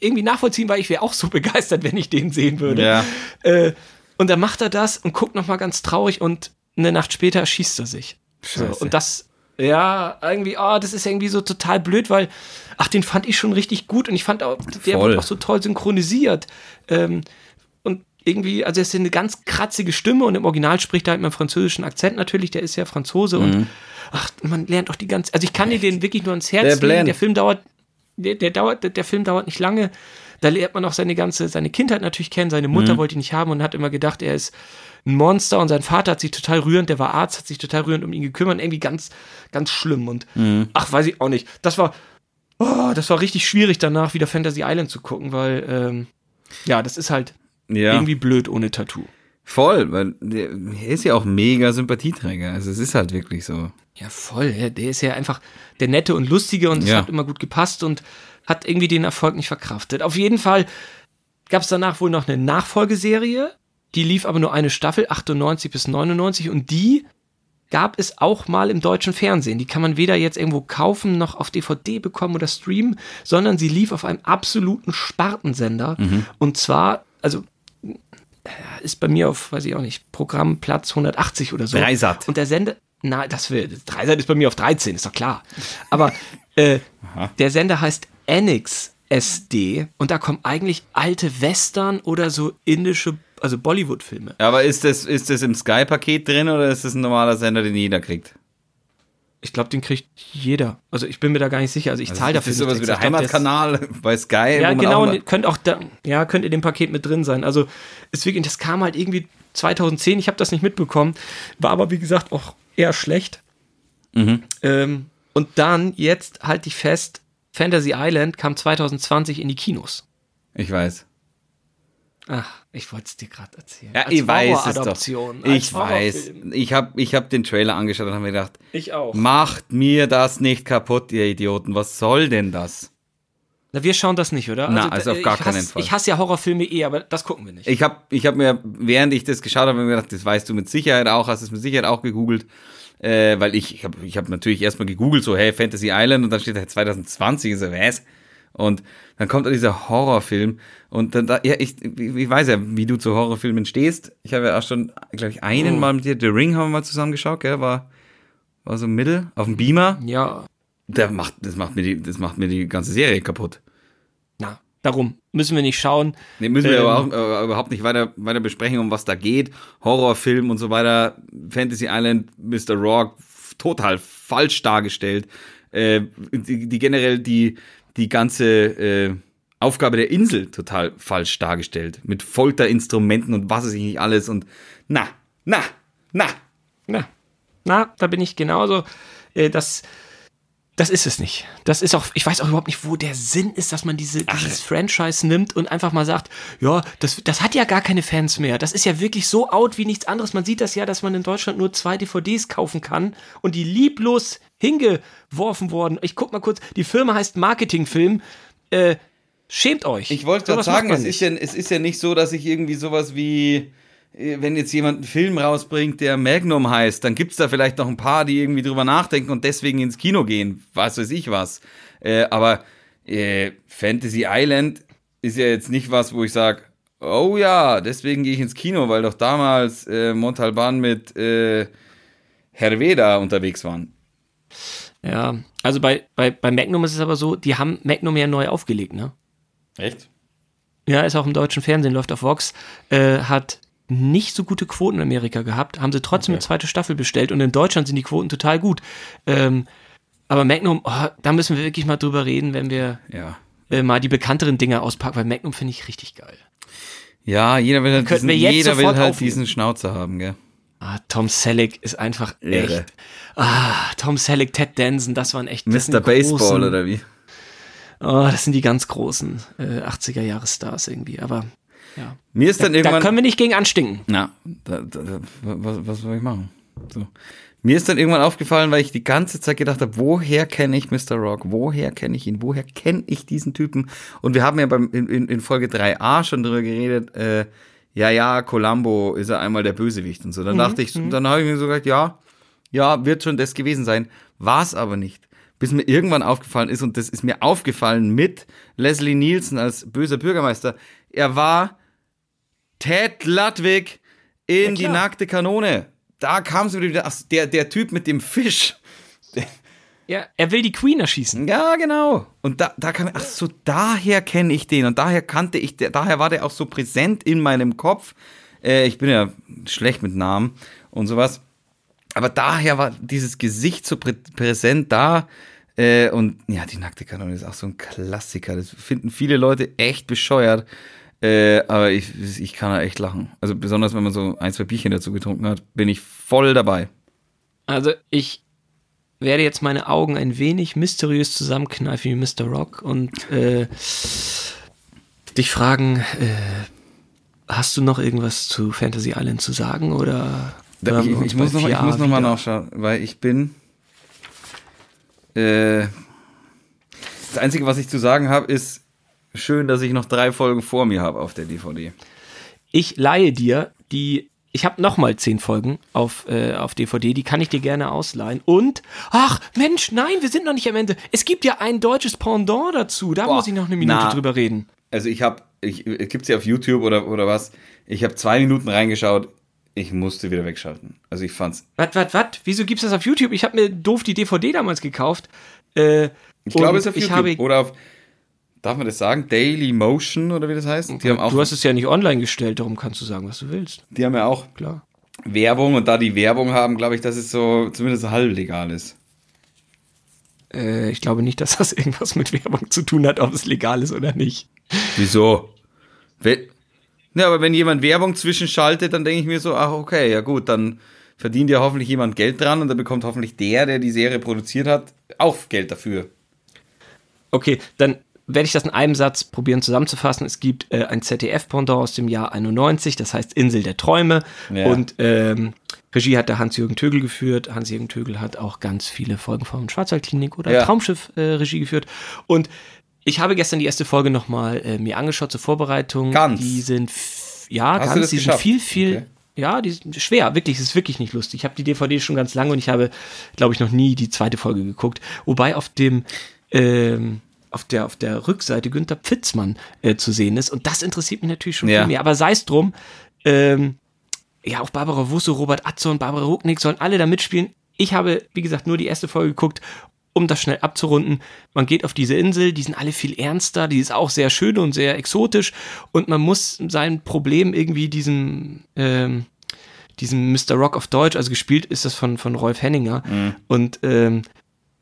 [SPEAKER 2] irgendwie nachvollziehen, weil ich wäre auch so begeistert, wenn ich den sehen würde. Ja. Äh, und dann macht er das und guckt nochmal ganz traurig und eine Nacht später schießt er sich. So, und das, ja, irgendwie, oh, das ist irgendwie so total blöd, weil, ach, den fand ich schon richtig gut und ich fand auch, der Voll. wird auch so toll synchronisiert. Ähm, und irgendwie, also er ist eine ganz kratzige Stimme und im Original spricht er halt mit einem französischen Akzent natürlich, der ist ja Franzose mhm. und ach, man lernt auch die ganze, also ich kann dir den wirklich nur ans Herz der legen. Der Film dauert der, der, dauert, der, der Film dauert nicht lange. Da lernt man auch seine ganze, seine Kindheit natürlich kennen. Seine Mutter mhm. wollte ihn nicht haben und hat immer gedacht, er ist ein Monster und sein Vater hat sich total rührend, der war Arzt, hat sich total rührend um ihn gekümmert. Irgendwie ganz, ganz schlimm und mhm. ach, weiß ich auch nicht. Das war, oh, das war richtig schwierig danach wieder Fantasy Island zu gucken, weil, ähm, ja, das ist halt ja. irgendwie blöd ohne Tattoo.
[SPEAKER 1] Voll, weil der, er ist ja auch mega Sympathieträger. Also es ist halt wirklich so.
[SPEAKER 2] Ja, voll. Der ist ja einfach der Nette und Lustige und es ja. hat immer gut gepasst und hat irgendwie den Erfolg nicht verkraftet. Auf jeden Fall gab es danach wohl noch eine Nachfolgeserie. Die lief aber nur eine Staffel, 98 bis 99 und die gab es auch mal im deutschen Fernsehen. Die kann man weder jetzt irgendwo kaufen noch auf DVD bekommen oder streamen, sondern sie lief auf einem absoluten Spartensender. Mhm. Und zwar, also ist bei mir auf, weiß ich auch nicht, Programmplatz 180 oder so.
[SPEAKER 1] Dreisat.
[SPEAKER 2] Und der Sender, na, das will, Dreisat ist bei mir auf 13, ist doch klar. Aber äh, der Sender heißt Enix SD und da kommen eigentlich alte Western oder so indische, also Bollywood-Filme.
[SPEAKER 1] Aber ist das, ist das im Sky-Paket drin oder ist das ein normaler Sender, den jeder kriegt?
[SPEAKER 2] Ich glaube, den kriegt jeder. Also ich bin mir da gar nicht sicher. Also ich also zahle dafür.
[SPEAKER 1] Das ist sowas wie der Heimatkanal bei Sky.
[SPEAKER 2] Ja, genau. Auch könnt auch da, ja, könnt ihr dem Paket mit drin sein. Also ist wirklich, das kam halt irgendwie 2010. Ich habe das nicht mitbekommen. War aber wie gesagt auch eher schlecht. Mhm. Ähm, und dann jetzt halte ich fest, Fantasy Island kam 2020 in die Kinos.
[SPEAKER 1] Ich weiß.
[SPEAKER 2] Ach, ich wollte es dir gerade erzählen.
[SPEAKER 1] Ja, als ich weiß es doch. Ich weiß. Ich habe ich hab den Trailer angeschaut und habe mir gedacht,
[SPEAKER 2] ich auch.
[SPEAKER 1] Macht mir das nicht kaputt, ihr Idioten. Was soll denn das?
[SPEAKER 2] Na, wir schauen das nicht, oder?
[SPEAKER 1] Na, also, also auf gar keinen
[SPEAKER 2] hasse,
[SPEAKER 1] Fall.
[SPEAKER 2] Ich hasse ja Horrorfilme eh, aber das gucken wir nicht.
[SPEAKER 1] Ich habe ich hab mir, während ich das geschaut habe, mir gedacht, das weißt du mit Sicherheit auch, hast es mit Sicherheit auch gegoogelt. Äh, weil ich, ich habe ich hab natürlich erstmal gegoogelt, so, hey, Fantasy Island, und dann steht da 2020, so, was? Und dann kommt da dieser Horrorfilm und dann, da, ja, ich, ich weiß ja, wie du zu Horrorfilmen stehst. Ich habe ja auch schon, glaube ich, einen oh. Mal mit dir, The Ring haben wir mal zusammen geschaut, gell, war, war so Mittel, auf dem Beamer.
[SPEAKER 2] Ja.
[SPEAKER 1] Der macht, das macht mir die, das macht mir die ganze Serie kaputt.
[SPEAKER 2] Na, Darum müssen wir nicht schauen.
[SPEAKER 1] Nee, müssen wir
[SPEAKER 2] Ähm,
[SPEAKER 1] aber auch, äh, überhaupt nicht weiter, weiter besprechen, um was da geht. Horrorfilm und so weiter. Fantasy Island, Mr. Rock, total falsch dargestellt. Äh, die, die generell die, die ganze äh, Aufgabe der Insel total falsch dargestellt. Mit Folterinstrumenten und was weiß ich nicht alles. Und na, na, na.
[SPEAKER 2] Na, na, da bin ich genauso. Äh, das, das ist es nicht. Das ist auch, ich weiß auch überhaupt nicht, wo der Sinn ist, dass man diese, dieses Franchise nimmt und einfach mal sagt, ja, das, das hat ja gar keine Fans mehr. Das ist ja wirklich so out wie nichts anderes. Man sieht das ja, dass man in Deutschland nur zwei DVDs kaufen kann und die lieblos hingeworfen wurden. Ich guck mal kurz, die Firma heißt Marketingfilm. Äh, schämt euch.
[SPEAKER 1] Ich wollte gerade sagen, es ist, ja, es ist ja nicht so, dass ich irgendwie sowas wie, wenn jetzt jemand einen Film rausbringt, der Magnum heißt, dann gibt's da vielleicht noch ein paar, die irgendwie drüber nachdenken und deswegen ins Kino gehen. Was weiß ich was. Äh, aber äh, Fantasy Island ist ja jetzt nicht was, wo ich sage, oh ja, deswegen gehe ich ins Kino, weil doch damals äh, Montalban mit äh, Herveda unterwegs waren.
[SPEAKER 2] Ja, also bei, bei, bei Magnum ist es aber so, die haben Magnum ja neu aufgelegt, ne?
[SPEAKER 1] Echt?
[SPEAKER 2] Ja, ist auch im deutschen Fernsehen, läuft auf Vox, äh, hat nicht so gute Quoten in Amerika gehabt, haben sie trotzdem eine zweite Staffel bestellt und in Deutschland sind die Quoten total gut. Ähm, aber Magnum, oh, da müssen wir wirklich mal drüber reden, wenn wir
[SPEAKER 1] Ja.
[SPEAKER 2] äh, mal die bekannteren Dinge auspacken, weil Magnum finde ich richtig geil.
[SPEAKER 1] Ja, jeder will halt, diesen, jeder will halt diesen Schnauzer haben, gell?
[SPEAKER 2] Ah, Tom Selleck ist einfach
[SPEAKER 1] Irre.
[SPEAKER 2] echt. Ah, Tom Selleck, Ted Danson, das waren echt.
[SPEAKER 1] Mr. Baseball
[SPEAKER 2] großen-
[SPEAKER 1] oder wie?
[SPEAKER 2] Oh, das sind die ganz großen äh, 80er-Jahre-Stars irgendwie. Aber ja.
[SPEAKER 1] Mir ist dann
[SPEAKER 2] Da
[SPEAKER 1] irgendwann.
[SPEAKER 2] können wir nicht gegen anstinken.
[SPEAKER 1] Na, da, da, da, was, was soll ich machen? So. Mir ist dann irgendwann aufgefallen, weil ich die ganze Zeit gedacht habe, woher kenne ich Mr. Rock? Woher kenne ich ihn? Woher kenne ich diesen Typen? Und wir haben ja beim, in, in, Folge 3a schon drüber geredet, äh, ja, ja, Columbo ist ja einmal der Bösewicht und so. Dann dachte ich, dann habe ich mir so gedacht, ja, ja, wird schon das gewesen sein. War es aber nicht. Bis mir irgendwann aufgefallen ist, und das ist mir aufgefallen mit Leslie Nielsen als böser Bürgermeister. Er war Ted Ludwig in die
[SPEAKER 2] klar.
[SPEAKER 1] nackte Kanone. Da kam es wieder, ach, der, der Typ mit dem Fisch.
[SPEAKER 2] Ja, er will die Queen erschießen.
[SPEAKER 1] Ja, genau. Und da, da kam, ach so, daher kenne ich den. Und daher kannte ich, der, daher war der auch so präsent in meinem Kopf. Äh, ich bin ja schlecht mit Namen und sowas. Aber daher war dieses Gesicht so prä präsent da. Äh, und ja, die nackte Kanone ist auch so ein Klassiker. Das finden viele Leute echt bescheuert. Äh, aber ich, ich kann da echt lachen. Also besonders, wenn man so ein, zwei Bierchen dazu getrunken hat, bin ich voll dabei.
[SPEAKER 2] Also ich werde jetzt meine Augen ein wenig mysteriös zusammenkneifen wie Mr. Rock und äh, dich fragen, äh, hast du noch irgendwas zu Fantasy Island zu sagen oder
[SPEAKER 1] Da,
[SPEAKER 2] hören
[SPEAKER 1] ich, ich, muss noch, ich
[SPEAKER 2] 4a
[SPEAKER 1] muss noch mal nachschauen, weil ich bin. Äh, das Einzige, was ich zu sagen habe, ist schön, dass ich noch drei Folgen vor mir habe auf der DVD.
[SPEAKER 2] Ich leihe dir die. Ich habe nochmal zehn Folgen auf, äh, auf DVD, die kann ich dir gerne ausleihen. Und, ach Mensch, nein, wir sind noch nicht am Ende. Es gibt ja ein deutsches Pendant dazu, da
[SPEAKER 1] Boah,
[SPEAKER 2] muss ich noch eine Minute
[SPEAKER 1] na.
[SPEAKER 2] drüber reden.
[SPEAKER 1] Also ich habe, ich, gibt's ja auf YouTube oder, oder was? Ich habe zwei Minuten reingeschaut, ich musste wieder wegschalten. Also ich fand's.
[SPEAKER 2] Was, was, was? Wieso gibt's das auf YouTube? Ich habe mir doof die DVD damals gekauft. Äh,
[SPEAKER 1] Ich glaube, es ist auf YouTube. oder auf, darf man das sagen? Daily Motion oder wie das heißt? Die haben auch,
[SPEAKER 2] du hast es ja nicht online gestellt, darum kannst du sagen, was du willst.
[SPEAKER 1] die haben ja auch
[SPEAKER 2] Klar.
[SPEAKER 1] Werbung und da die Werbung haben, glaube ich, dass es so zumindest halb legal ist.
[SPEAKER 2] Äh, ich glaube nicht, dass das irgendwas mit Werbung zu tun hat, ob es legal ist oder nicht.
[SPEAKER 1] Wieso? Wenn, ja, aber wenn jemand Werbung zwischenschaltet, dann denke ich mir so, ach okay, ja gut, dann verdient ja hoffentlich jemand Geld dran und dann bekommt hoffentlich der, der die Serie produziert hat, auch Geld dafür.
[SPEAKER 2] Okay, dann werde ich das in einem Satz probieren zusammenzufassen. Es gibt äh, ein ZDF-Pendant aus dem Jahr 91, das heißt Insel der Träume.
[SPEAKER 1] Ja.
[SPEAKER 2] Und ähm, Regie hat der Hans-Jürgen Tögel geführt. Hans-Jürgen Tögel hat auch ganz viele Folgen von Schwarzwaldklinik oder
[SPEAKER 1] Ja.
[SPEAKER 2] Traumschiff äh, Regie geführt. Und ich habe gestern die erste Folge nochmal äh, mir angeschaut zur Vorbereitung.
[SPEAKER 1] Ganz?
[SPEAKER 2] Die sind, ja,
[SPEAKER 1] Hast
[SPEAKER 2] ganz, die sind
[SPEAKER 1] geschafft?
[SPEAKER 2] viel, viel,
[SPEAKER 1] Okay.
[SPEAKER 2] ja, die sind schwer, wirklich, es ist wirklich nicht lustig. Ich habe die DVD schon ganz lange und ich habe, glaube ich, noch nie die zweite Folge geguckt. Wobei auf dem, ähm, auf der, auf der Rückseite Günther Pfitzmann äh, zu sehen ist. Und das interessiert mich natürlich schon
[SPEAKER 1] Ja.
[SPEAKER 2] viel mehr. Aber sei es drum, ähm, ja, auch Barbara Wusso, Robert Atzon, Barbara Rucknick sollen alle da mitspielen. Ich habe, wie gesagt, nur die erste Folge geguckt um das schnell abzurunden, man geht auf diese Insel, die sind alle viel ernster, die ist auch sehr schön und sehr exotisch und man muss sein Problem irgendwie diesem, ähm, diesem Mr. Rock auf Deutsch, also gespielt ist das von, von Rolf Henninger mhm. und ähm,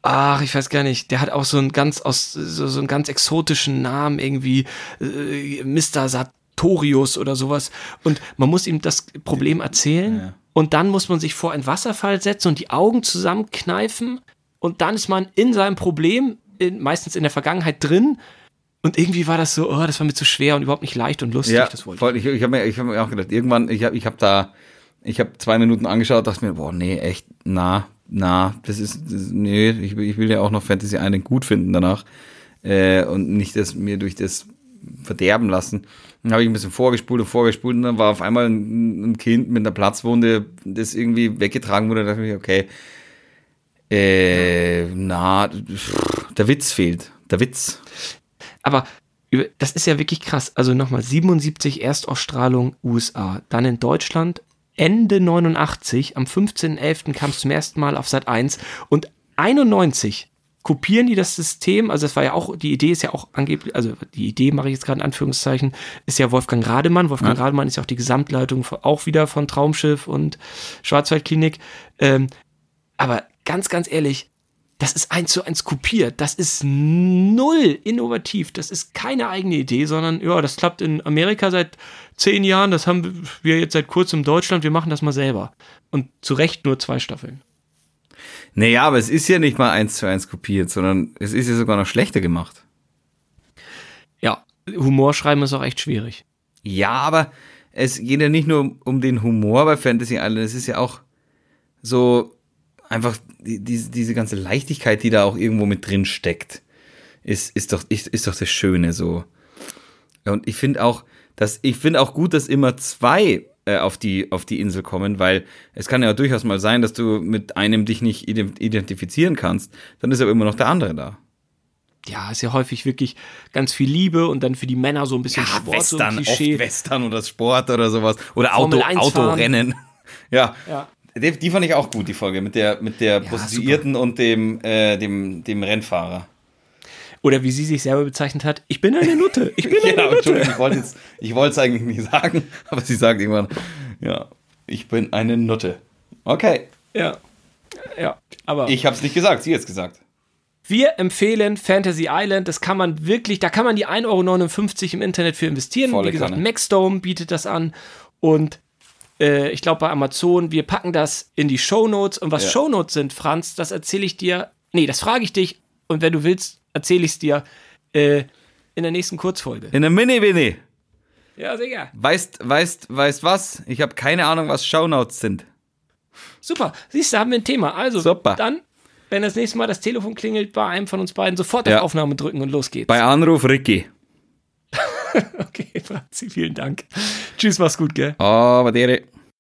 [SPEAKER 2] ach, ich weiß gar nicht, der hat auch so einen ganz aus so, so einen ganz exotischen Namen irgendwie äh, Mr. Sartorius oder sowas und man muss ihm das Problem erzählen ja. und dann muss man sich vor einen Wasserfall setzen und die Augen zusammenkneifen und dann ist man in seinem Problem in, meistens in der Vergangenheit drin und irgendwie war das so, oh, das war mir zu schwer und überhaupt nicht leicht und lustig.
[SPEAKER 1] Ja, das wollte voll, ich. Ich, ich habe mir, hab mir auch gedacht, irgendwann, ich habe ich hab da, ich habe zwei Minuten angeschaut, dachte mir, boah, nee, echt, na, na, das ist, das, nee, ich, ich will ja auch noch Fantasy Island gut finden danach äh, und nicht das mir durch das verderben lassen. Dann habe ich ein bisschen vorgespult und vorgespult und dann war auf einmal ein, ein Kind mit einer Platzwunde, das irgendwie weggetragen wurde. Da dachte ich, okay, äh, na, der Witz fehlt. Der Witz.
[SPEAKER 2] Aber das ist ja wirklich krass. Also nochmal 77 Erstausstrahlung USA, dann in Deutschland Ende 89, am 15.11. kam es zum ersten Mal auf Sat 1 und 91 kopieren die das System, also das war ja auch, die Idee ist ja auch angeblich, also die Idee mache ich jetzt gerade in Anführungszeichen, ist ja Wolfgang Rademann. Wolfgang ja. Rademann ist ja auch die Gesamtleitung auch wieder von Traumschiff und Schwarzwaldklinik. Ähm, aber ganz, ganz ehrlich, das ist eins zu eins kopiert. Das ist null innovativ. Das ist keine eigene Idee, sondern ja, das klappt in Amerika seit zehn Jahren. Das haben wir jetzt seit kurzem in Deutschland. Wir machen das mal selber. Und zu Recht nur zwei Staffeln.
[SPEAKER 1] Naja, aber es ist ja nicht mal eins zu eins kopiert, sondern es ist ja sogar noch schlechter gemacht.
[SPEAKER 2] Ja, Humor schreiben ist auch echt schwierig.
[SPEAKER 1] Ja, aber es geht ja nicht nur um den Humor bei Fantasy Island, es ist ja auch so einfach die, diese, diese ganze Leichtigkeit, die da auch irgendwo mit drin steckt, ist, ist, doch, ist, ist doch das Schöne so. Und ich finde auch, dass, ich finde auch gut, dass immer zwei äh, auf, die, auf die Insel kommen, weil es kann ja durchaus mal sein, dass du mit einem dich nicht identifizieren kannst, dann ist aber immer noch der andere da.
[SPEAKER 2] Ja, ist ja häufig wirklich ganz viel Liebe und dann für die Männer so ein bisschen ja,
[SPEAKER 1] Sport, Western, so Klischee. Oft Western oder Sport oder sowas. Oder Auto, Autorennen. ja. ja. Die, die, fand ich auch gut, die Folge, mit der, mit der ja, Prostituierten super. und dem, äh, dem, dem Rennfahrer.
[SPEAKER 2] Oder wie sie sich selber bezeichnet hat, ich bin eine Nutte. Ich bin eine Nutte.
[SPEAKER 1] Ich wollte es ich eigentlich nicht sagen, aber sie sagt irgendwann, ja, ich bin eine Nutte. Okay.
[SPEAKER 2] Ja. Ja, aber.
[SPEAKER 1] Ich habe es nicht gesagt, sie hat es gesagt.
[SPEAKER 2] Wir empfehlen Fantasy Island. Das kann man wirklich, da kann man die 1,59 Euro im Internet für investieren. Volle Wie gesagt. Maxdome bietet das an. Und äh, ich glaube bei Amazon, wir packen das in die Show Notes. Und was ja. Show Notes sind, Franz, das erzähle ich dir. Nee, das frage ich dich. Und wenn du willst, erzähle ich es dir äh, in der nächsten Kurzfolge.
[SPEAKER 1] In der Mini-Winnie.
[SPEAKER 2] Ja, sicher.
[SPEAKER 1] Weißt, weißt, weißt was? Ich habe keine Ahnung, was Show Notes sind.
[SPEAKER 2] Super. Siehst du, haben wir ein Thema. Also, Super. dann, wenn das nächste Mal das Telefon klingelt, bei einem von uns beiden sofort ja. auf Aufnahme drücken und los geht's.
[SPEAKER 1] Bei Anruf Ricky.
[SPEAKER 2] okay, Franzi, vielen Dank. Tschüss, mach's gut, gell?
[SPEAKER 1] Aber dere.